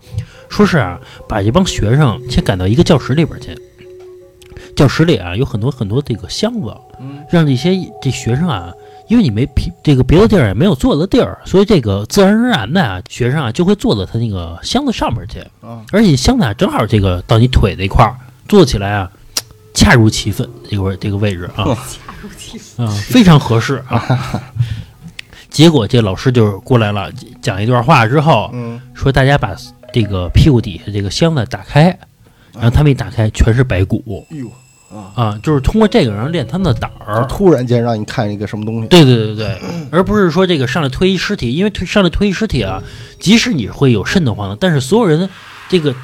说是啊，把这帮学生先赶到一个教室里边去，教室里啊有很多很多这个箱子，嗯。让这些这学生啊，因为你没皮这个别的地儿也没有坐的地儿，所以这个自然而然的啊，学生啊就会坐到他那个箱子上面去，啊，而且箱子啊正好这个到你腿这一块儿，坐起来啊，恰如其分，这个位这个位置啊，恰如其分。啊，非常合适啊。结果这老师就过来了，讲一段话之后，嗯。说大家把这个屁股底下这个箱子打开，然后他们一打开全是白骨。哎呦啊，啊，就是通过这个然后练他们的胆儿。突然间让你看一个什么东西，对对对对，而不是说这个上来推一尸体，因为推上来推一尸体啊，即使你会有瘆得慌的，但是所有人这个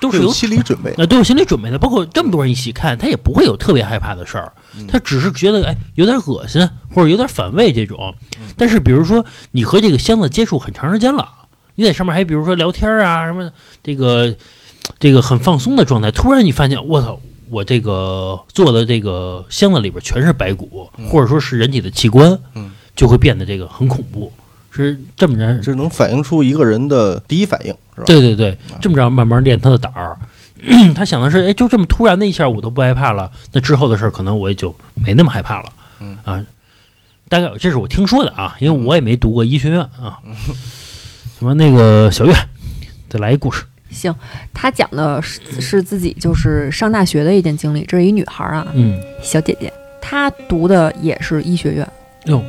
都是有有心理准备。呃都有心理准备的，包括这么多人一起看，他也不会有特别害怕的事儿，他只是觉得哎有点恶心或者有点反胃这种。但是比如说你和这个箱子接触很长时间了，你在上面还比如说聊天啊什么，这个这个很放松的状态，突然你发现我操。我这个做的这个箱子里边全是白骨，或者说是人体的器官，嗯就会变得这个很恐怖，是这么着。这能反映出一个人的第一反应，是吧？对对对，这么着慢慢练他的胆儿。(clears throat) 他想的是，哎，就这么突然的一下，我都不害怕了，那之后的事儿可能我也就没那么害怕了。嗯啊，大概这是我听说的啊，因为我也没读过医学院啊。什么那个小月，再来一故事。行，她讲的是是自己就是上大学的一件经历。这是一女孩儿啊，嗯，小姐姐，她读的也是医学院。哟，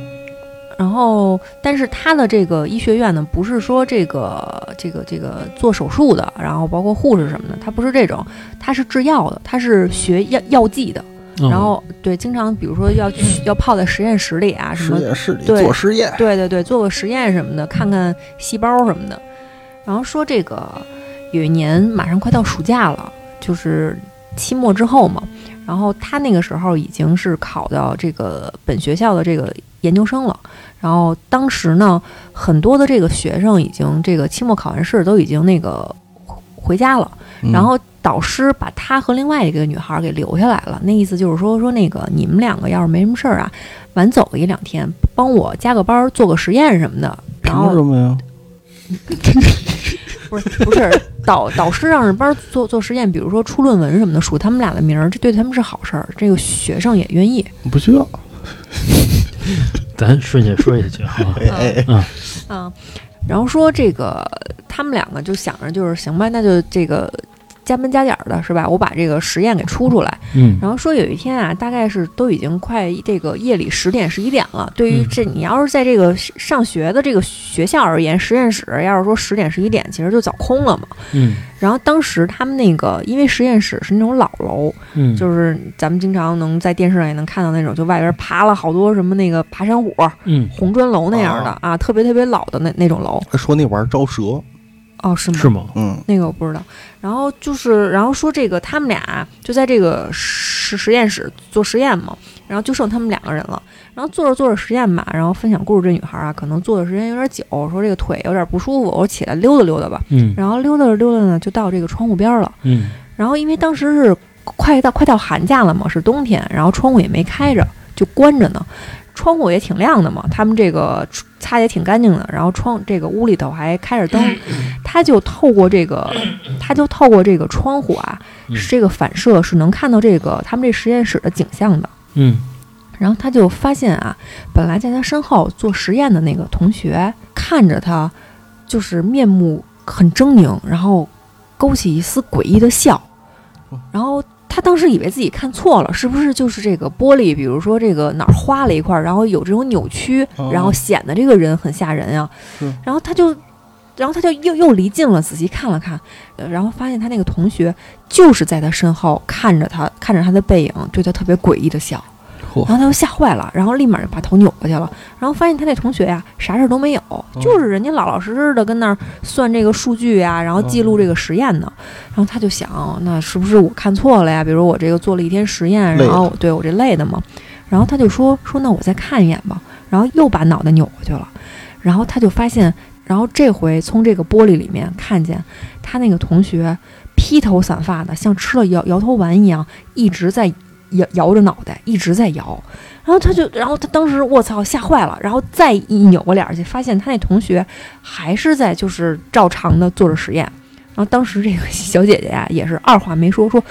然后，但是她的这个医学院呢，不是说这个这个这个做手术的，然后包括护士什么的，她不是这种，她是制药的，她是学药药剂的。嗯然后对，经常比如说要去要泡在实验室里啊，什么实么验室里做实验，对对对，做个实验什么的，看看细胞什么的。然后说这个有一年马上快到暑假了，就是期末之后嘛。然后他那个时候已经是考到这个本学校的这个研究生了。然后当时呢，很多的这个学生已经这个期末考完试都已经那个回家了。嗯然后导师把他和另外一个女孩儿给留下来了，那意思就是说说那个你们两个要是没什么事儿啊，晚走个一两天，帮我加个班儿做个实验什么的。然凭什后么呀？(laughs) 不是不是导导师让着班儿做做实验，比如说出论文什么的，署他们俩的名儿，这对他们是好事儿。这个学生也愿意。不需要。(laughs) 咱顺下说下去 (laughs) 哈。哎哎，嗯，然后说这个他们两个就想着就是行吧，那就这个加班加点儿的是吧？我把这个实验给出出来。嗯然后说有一天啊，大概是都已经快这个夜里十点十一点了。对于嗯这你要是在这个上学的这个学校而言，实验室要是说十点十一点，其实就早空了嘛。嗯然后当时他们那个因为实验室是那种老楼，嗯，就是咱们经常能在电视上也能看到那种，就外边爬了好多什么那个爬山虎、嗯红砖楼那样的啊，特别特别老的那那种楼。说那玩意儿招蛇，哦，是吗？是吗？嗯，那个我不知道。然后就是，然后说这个他们俩就在这个实实验室做实验嘛，然后就剩他们两个人了。然后做着做着实验吧，然后分享故事这女孩啊，可能坐的时间有点久，说这个腿有点不舒服，我说起来溜达溜达吧。嗯然后溜达着溜达呢，就到这个窗户边了。嗯然后因为当时是快到快到寒假了嘛，是冬天，然后窗户也没开着，就关着呢。窗户也挺亮的嘛，他们这个擦也挺干净的，然后窗这个屋里头还开着灯，他就透过这个，他就透过这个窗户啊，嗯。是这个反射是能看到这个他们这实验室的景象的。嗯。然后他就发现啊，本来在他身后做实验的那个同学看着他，就是面目很狰狞，然后勾起一丝诡异的笑。然后他当时以为自己看错了，是不是就是这个玻璃，比如说这个哪儿花了一块儿，然后有这种扭曲，哦然后显得这个人很吓人啊。然后他就，然后他就又又离近了，仔细看了看，呃然后发现他那个同学就是在他身后看着他，看着他的背影，对他特别诡异的笑。嚯然后他就吓坏了，然后立马就把头扭过去了，然后发现他那同学呀啥事儿都没有，就是人家老老实实的跟那儿算这个数据呀，然后记录这个实验呢。然后他就想，那是不是我看错了呀？比如我这个做了一天实验，然后对我这累的嘛。然后他就说说那我再看一眼吧，然后又把脑袋扭过去了，然后他就发现，然后这回从这个玻璃里面看见他那个同学披头散发的，像吃了摇摇头丸一样，一直在摇摇着脑袋，一直在摇。然后他就，然后他当时我操吓坏了，然后再一扭过脸儿去，发现他那同学还是在就是照常的做着实验。然后当时这个小姐姐呀、也是二话没说，说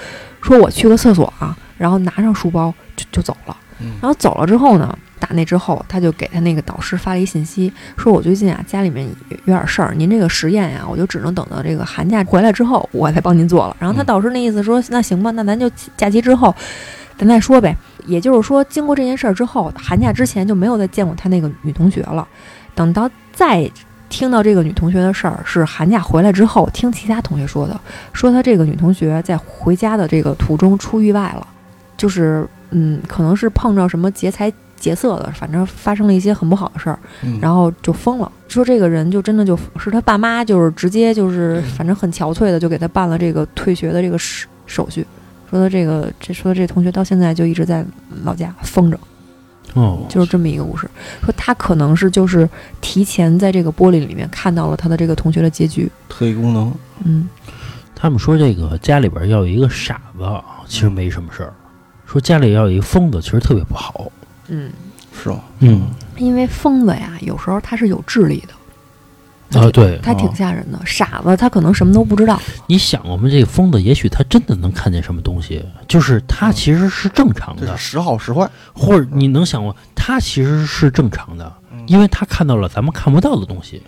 说我去个厕所啊，然后拿上书包就就走了。嗯然后走了之后呢，打那之后，他就给他那个导师发了一信息，说我最近啊家里面有有点事儿，您这个实验呀，我就只能等到这个寒假回来之后，我才帮您做了。然后他嗯导师那意思说，那行吧，那咱就假期之后咱再说呗。也就是说，经过这件事儿之后，寒假之前就没有再见过他那个女同学了。等到再听到这个女同学的事儿，是寒假回来之后听其他同学说的，说他这个女同学在回家的这个途中出意外了，就是嗯，可能是碰着什么劫财劫色的，反正发生了一些很不好的事儿，嗯然后就疯了。说这个人就真的就是他爸妈，就是直接就是反正很憔悴的就给他办了这个退学的这个手手续。说的这个这说的这同学到现在就一直在老家疯着，哦，就是这么一个故事。说他可能是就是提前在这个玻璃里面看到了他的这个同学的结局。特异功能，嗯，他们说这个家里边要有一个傻子，其实没什么事儿；说家里要有一个疯子，其实特别不好。嗯，是吗？嗯因为疯子呀，有时候他是有智力的。啊，对，他挺吓人的，傻子他可能什么都不知道。你想，我们这个疯子，也许他真的能看见什么东西，就是他其实是正常的，这是时好时坏，或者你能想过，他其实是正常的，嗯。因为他看到了咱们看不到的东西。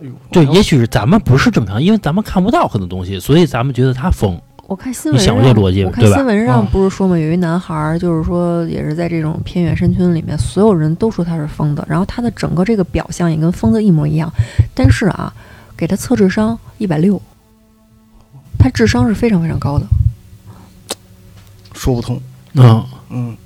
哎呦对，也许是咱们不是正常，因为咱们看不到很多东西，所以咱们觉得他疯，我看新闻你想上，过这逻辑我看新闻上啊不是说嘛，有一男孩儿，就是说也是在这种偏远山村里面，所有人都说他是疯子，然后他的整个这个表象也跟疯子一模一样，但是啊，给他测智商一百六，他智商是非常非常高的。说不通。嗯嗯，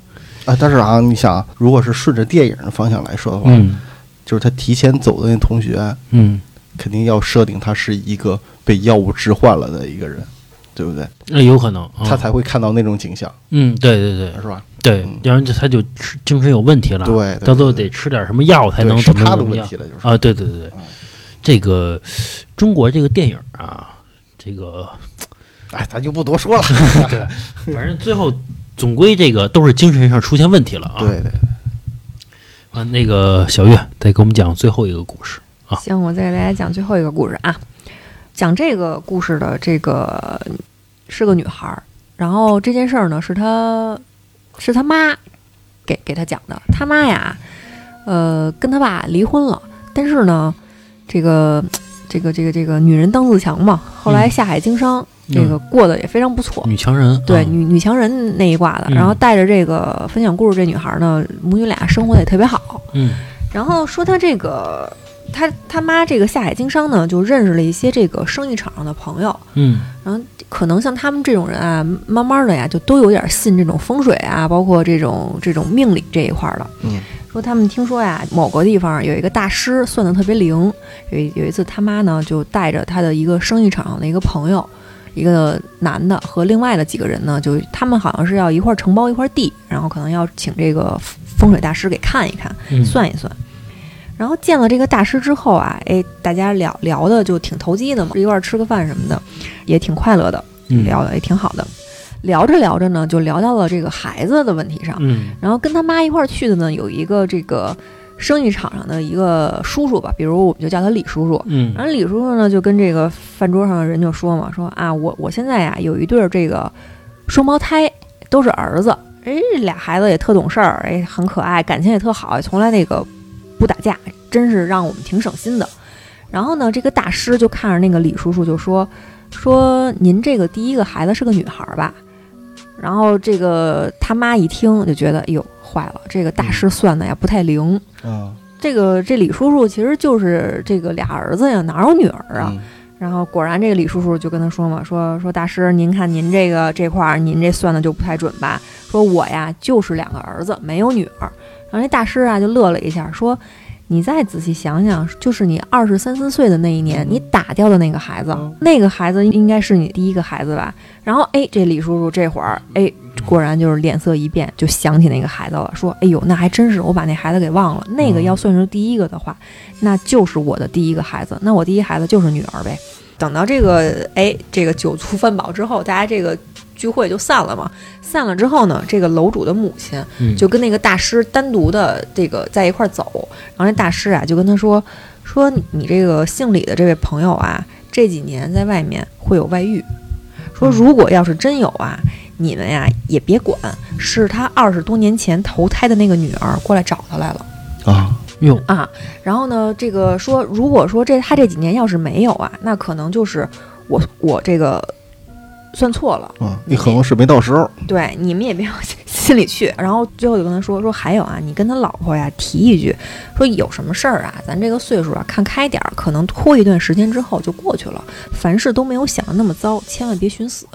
啊，但是啊，你想啊，如果是顺着电影的方向来说的话，嗯就是他提前走的那同学，嗯，肯定要设定他是一个被药物置换了的一个人，对不对？那有可能，嗯他才会看到那种景象，嗯，对对对是吧？对嗯，要不然就他就吃精神有问题了，对，对到最后得吃点什么药才能是他的怎么怎么样问题了，就是啊？对对对对嗯，这个中国这个电影啊，这个哎，咱就不多说了。(laughs) 对，反正最后总归这个都是精神上出现问题了啊。对对，啊，那个小月再给我们讲最后一个故事。啊行，我再给大家讲最后一个故事啊。讲这个故事的这个是个女孩儿，然后这件事儿呢是她是她妈给给她讲的。她妈呀，呃，跟她爸离婚了，但是呢，这个这个这个这个女人当自强嘛，后来嗯下海经商，这个过得也非常不错。女强人，对啊女女强人那一挂的，嗯然后带着这个分享故事这女孩呢，母女俩生活的也特别好。嗯然后说她这个，他他妈这个下海经商呢，就认识了一些这个生意场上的朋友，嗯然后可能像他们这种人啊，慢慢的呀，就都有点信这种风水啊，包括这种这种命理这一块儿的。嗯，说他们听说呀，某个地方有一个大师算的特别灵，有一有一次他妈呢就带着他的一个生意场上的一个朋友。一个男的和另外的几个人呢，就他们好像是要一块儿承包一块地，然后可能要请这个风水大师给看一看。嗯，算一算。然后见了这个大师之后啊，哎，大家聊聊的就挺投机的嘛，一块儿吃个饭什么的，也挺快乐的，嗯聊的也挺好的。聊着聊着呢，就聊到了这个孩子的问题上。嗯然后跟他妈一块儿去的呢，有一个这个生意场上的一个叔叔吧，比如我们就叫他李叔叔。嗯然后李叔叔呢，就跟这个饭桌上的人就说嘛，说啊，我我现在呀有一对儿这个双胞胎，都是儿子，哎，这俩孩子也特懂事儿，哎，很可爱，感情也特好，从来那个不打架，真是让我们挺省心的。然后呢，这个大师就看着那个李叔叔就说说您这个第一个孩子是个女孩儿吧？然后这个他妈一听就觉得，哎呦，坏了，这个大师算的呀不太灵。啊，这个这李叔叔其实就是这个俩儿子呀，哪有女儿啊？嗯然后果然，这个李叔叔就跟他说嘛，说说大师，您看您这个这块儿，您这算的就不太准吧？说我呀就是两个儿子，没有女儿。然后那大师啊就乐了一下，说你再仔细想想，就是你二十三四岁的那一年，你打掉的那个孩子，嗯那个孩子应该是你第一个孩子吧？然后哎，这李叔叔这会儿哎，果然就是脸色一变，就想起那个孩子了，说哎呦，那还真是我把那孩子给忘了，那个嗯要算是第一个的话，那就是我的第一个孩子，那我第一孩子就是女儿呗。等到这个哎，这个酒足饭饱之后，大家这个聚会就散了嘛。散了之后呢，这个楼主的母亲嗯就跟那个大师单独的这个在一块儿走，然后那大师啊就跟他说说你这个姓李的这位朋友啊，这几年在外面会有外遇，说如果要是真有啊，你们呀也别管，是他二十多年前投胎的那个女儿过来找他来了。啊，哟，啊，然后呢，这个说，如果说这他这几年要是没有啊，那可能就是我我这个算错了，嗯，你可能是没到时候，对你们也别往心里去。然后最后就跟他说说，还有啊，你跟他老婆呀提一句，说有什么事儿啊，咱这个岁数啊看开点儿，可能拖一段时间之后就过去了，凡事都没有想的那么糟，千万别寻死。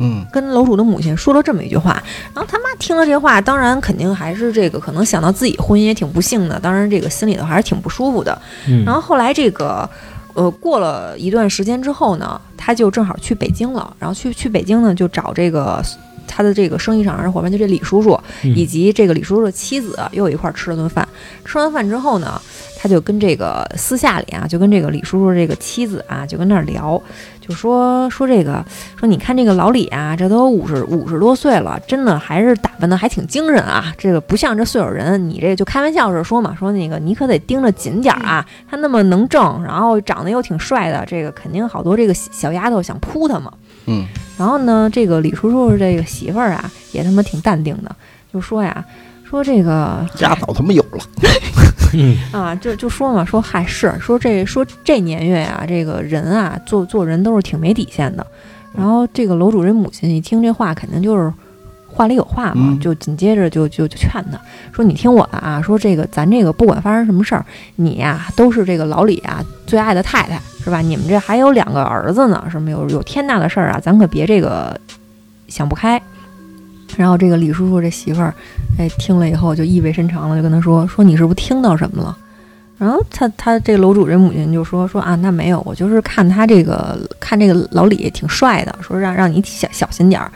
嗯跟楼主的母亲说了这么一句话，然后他妈听了这话，当然肯定还是这个，可能想到自己婚姻也挺不幸的，当然这个心里头还是挺不舒服的。嗯然后后来这个，呃，过了一段时间之后呢，他就正好去北京了，然后去去北京呢，就找这个他的这个生意场上的伙伴，就这李叔叔，嗯以及这个李叔叔的妻子又一块儿吃了顿饭。吃完饭之后呢，他就跟这个私下里啊，就跟这个李叔叔这个妻子啊，就跟那儿聊，就说说这个，说你看这个老李啊，这都五十五十多岁了，真的还是打扮的还挺精神啊。这个不像这岁数人，你这就开玩笑似的说嘛，说那个你可得盯着紧点儿啊。他那么能挣，然后长得又挺帅的，这个肯定好多这个小丫头想扑他嘛。嗯然后呢，这个李叔叔这个媳妇儿啊，也他妈挺淡定的，就说呀，说这个家早他妈有了，(laughs) 嗯 (laughs) 啊，就就说嘛，说嗨是说这说这年月呀、这个人啊，做做人都是挺没底线的。然后这个楼主这母亲一听这话，肯定就是话里有话嘛，嗯就紧接着就就就劝他说：“你听我的啊，说这个咱这个不管发生什么事儿，你呀、都是这个老李啊最爱的太太，是吧？你们这还有两个儿子呢，什么有有天大的事儿啊，咱可别这个想不开。”然后这个李叔叔这媳妇儿，哎，听了以后就意味深长了，就跟他说：“说你是不是听到什么了？”然后他他这楼主这母亲就说说啊，那没有，我就是看他这个看这个老李挺帅的，说让让你小小心点儿。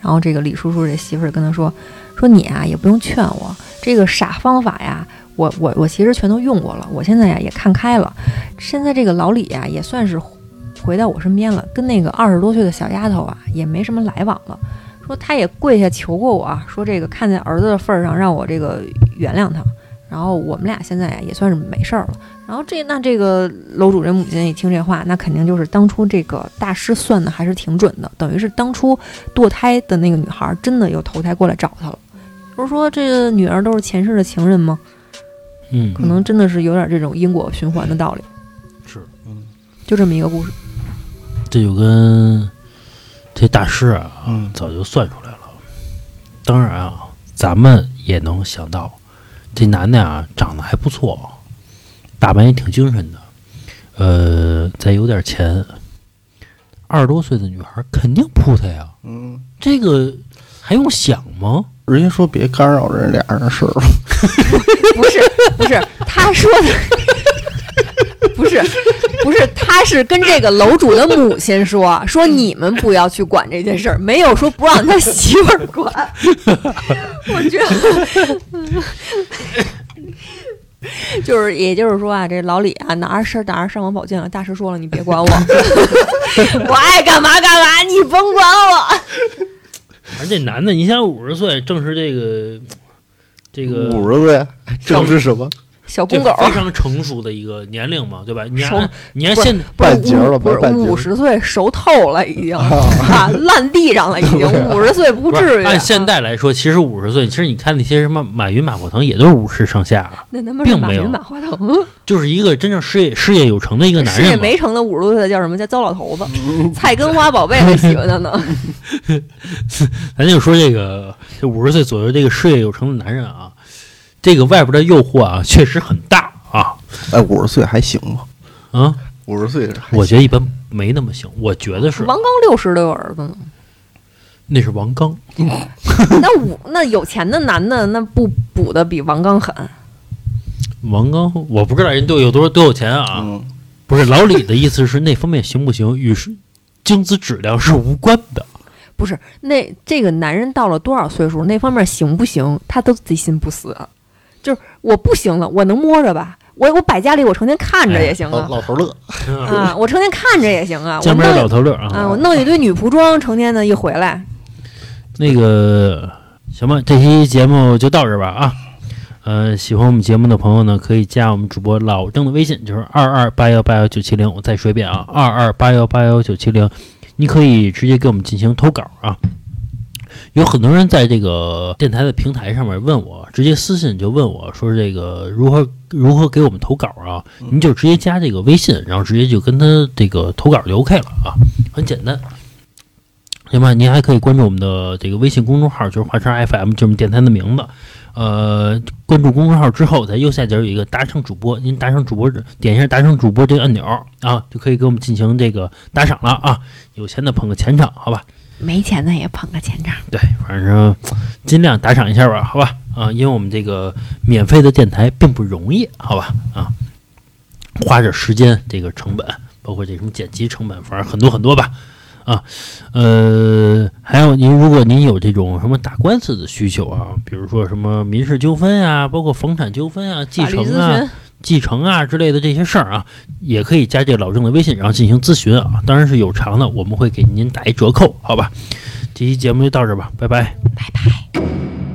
然后这个李叔叔这媳妇儿跟他说说你啊也不用劝我，这个傻方法呀，我我我其实全都用过了，我现在呀也看开了。现在这个老李呀也算是回到我身边了，跟那个二十多岁的小丫头啊也没什么来往了。说他也跪下求过我啊，说这个看在儿子的份儿上，让我这个原谅他。然后我们俩现在呀也算是没事儿了。然后这那这个楼主这母亲一听这话，那肯定就是当初这个大师算的还是挺准的，等于是当初堕胎的那个女孩真的又投胎过来找他了。不是说这个女儿都是前世的情人吗？嗯，可能真的是有点这种因果循环的道理。是，嗯就这么一个故事。这就跟这大师啊，嗯早就算出来了。当然啊，咱们也能想到，这男的啊长得还不错，打扮也挺精神的，呃，再有点钱，二十多岁的女孩肯定扑他呀，嗯，这个还用想吗？人家说别干扰人俩人的事儿，(laughs) 不是不是，他说的不是 (laughs) 不是，他是跟这个楼主的母亲说 (laughs) 说你们不要去管这件事儿，没有说不让他媳妇儿管。(laughs) 我觉得。就是，也就是说啊，这老李啊，拿着事儿拿着上网保健了。大师说了，你别管我，我爱干嘛干嘛，你甭管我。而这男的，你想五十岁，正是这个这个五十岁正是什么？这小公狗，非常成熟的一个年龄嘛，对吧？你熟看，你看现在不是半截了不是五十岁熟透了，已经啊烂地上了，已经五十岁不不至于。按现在来说，其实五十岁，其实你看那些什么马云、马化腾也都是五十上下啊，那他妈并没有马云、马化腾，就是一个真正事业事业有成的一个男事业人。没成的五十多岁的叫什么叫糟老头子？菜根花宝贝还喜欢他呢。(laughs) 咱就说这个这五十岁左右这个事业有成的男人啊，这个外边的诱惑啊，确实很大啊哎，五十岁还行吗？啊！五十岁我觉得一般没那么行，我觉得是王刚六十都有儿子呢，那是王刚，(laughs) 那五那有钱的男的那不补的比王刚狠。王刚我不知道人都有多少多有钱啊，嗯，不是老李的意思是那方面行不行，与是精子质量是无关的。不是，那这个男人到了多少岁数，那方面行不行，他都贼心不死。就是我不行了，我能摸着吧？我我摆家里，我成天看着也行老啊。老头乐，啊，(laughs) 我成天看着也行啊。(laughs) 我江边弄老头乐啊，啊，我弄一堆女仆装，成天的一回来，那个行吧，这期节目就到这吧啊。呃，喜欢我们节目的朋友呢，可以加我们主播老郑的微信，就是二二八幺八幺九七零。我再说一遍啊，二二八幺八幺九七零，你可以直接给我们进行投稿啊。有很多人在这个电台的平台上面问我，直接私信就问我说这个如何如何给我们投稿啊？您就直接加这个微信，然后直接就跟他这个投稿就 OK 了啊，很简单。行吧，您还可以关注我们的这个微信公众号，就是华山 FM，就是我们电台的名字。呃，关注公众号之后，在右下角有一个打赏主播，您打赏主播点一下打赏主播这个按钮啊，就可以给我们进行这个打赏了啊。有钱的捧个钱场，好吧？没钱的也捧个钱场。对，反正尽量打赏一下吧，好吧？啊，因为我们这个免费的电台并不容易，好吧？啊，花点时间，这个成本，包括这什么剪辑成本，反正很多很多吧。啊，呃，还有您，如果您有这种什么打官司的需求啊，比如说什么民事纠纷啊，包括房产纠纷啊、继承啊、询，继承啊之类的这些事儿啊，也可以加这老郑的微信，然后进行咨询啊。当然是有偿的，我们会给您打一折扣，好吧？这期节目就到这吧，拜拜。拜拜。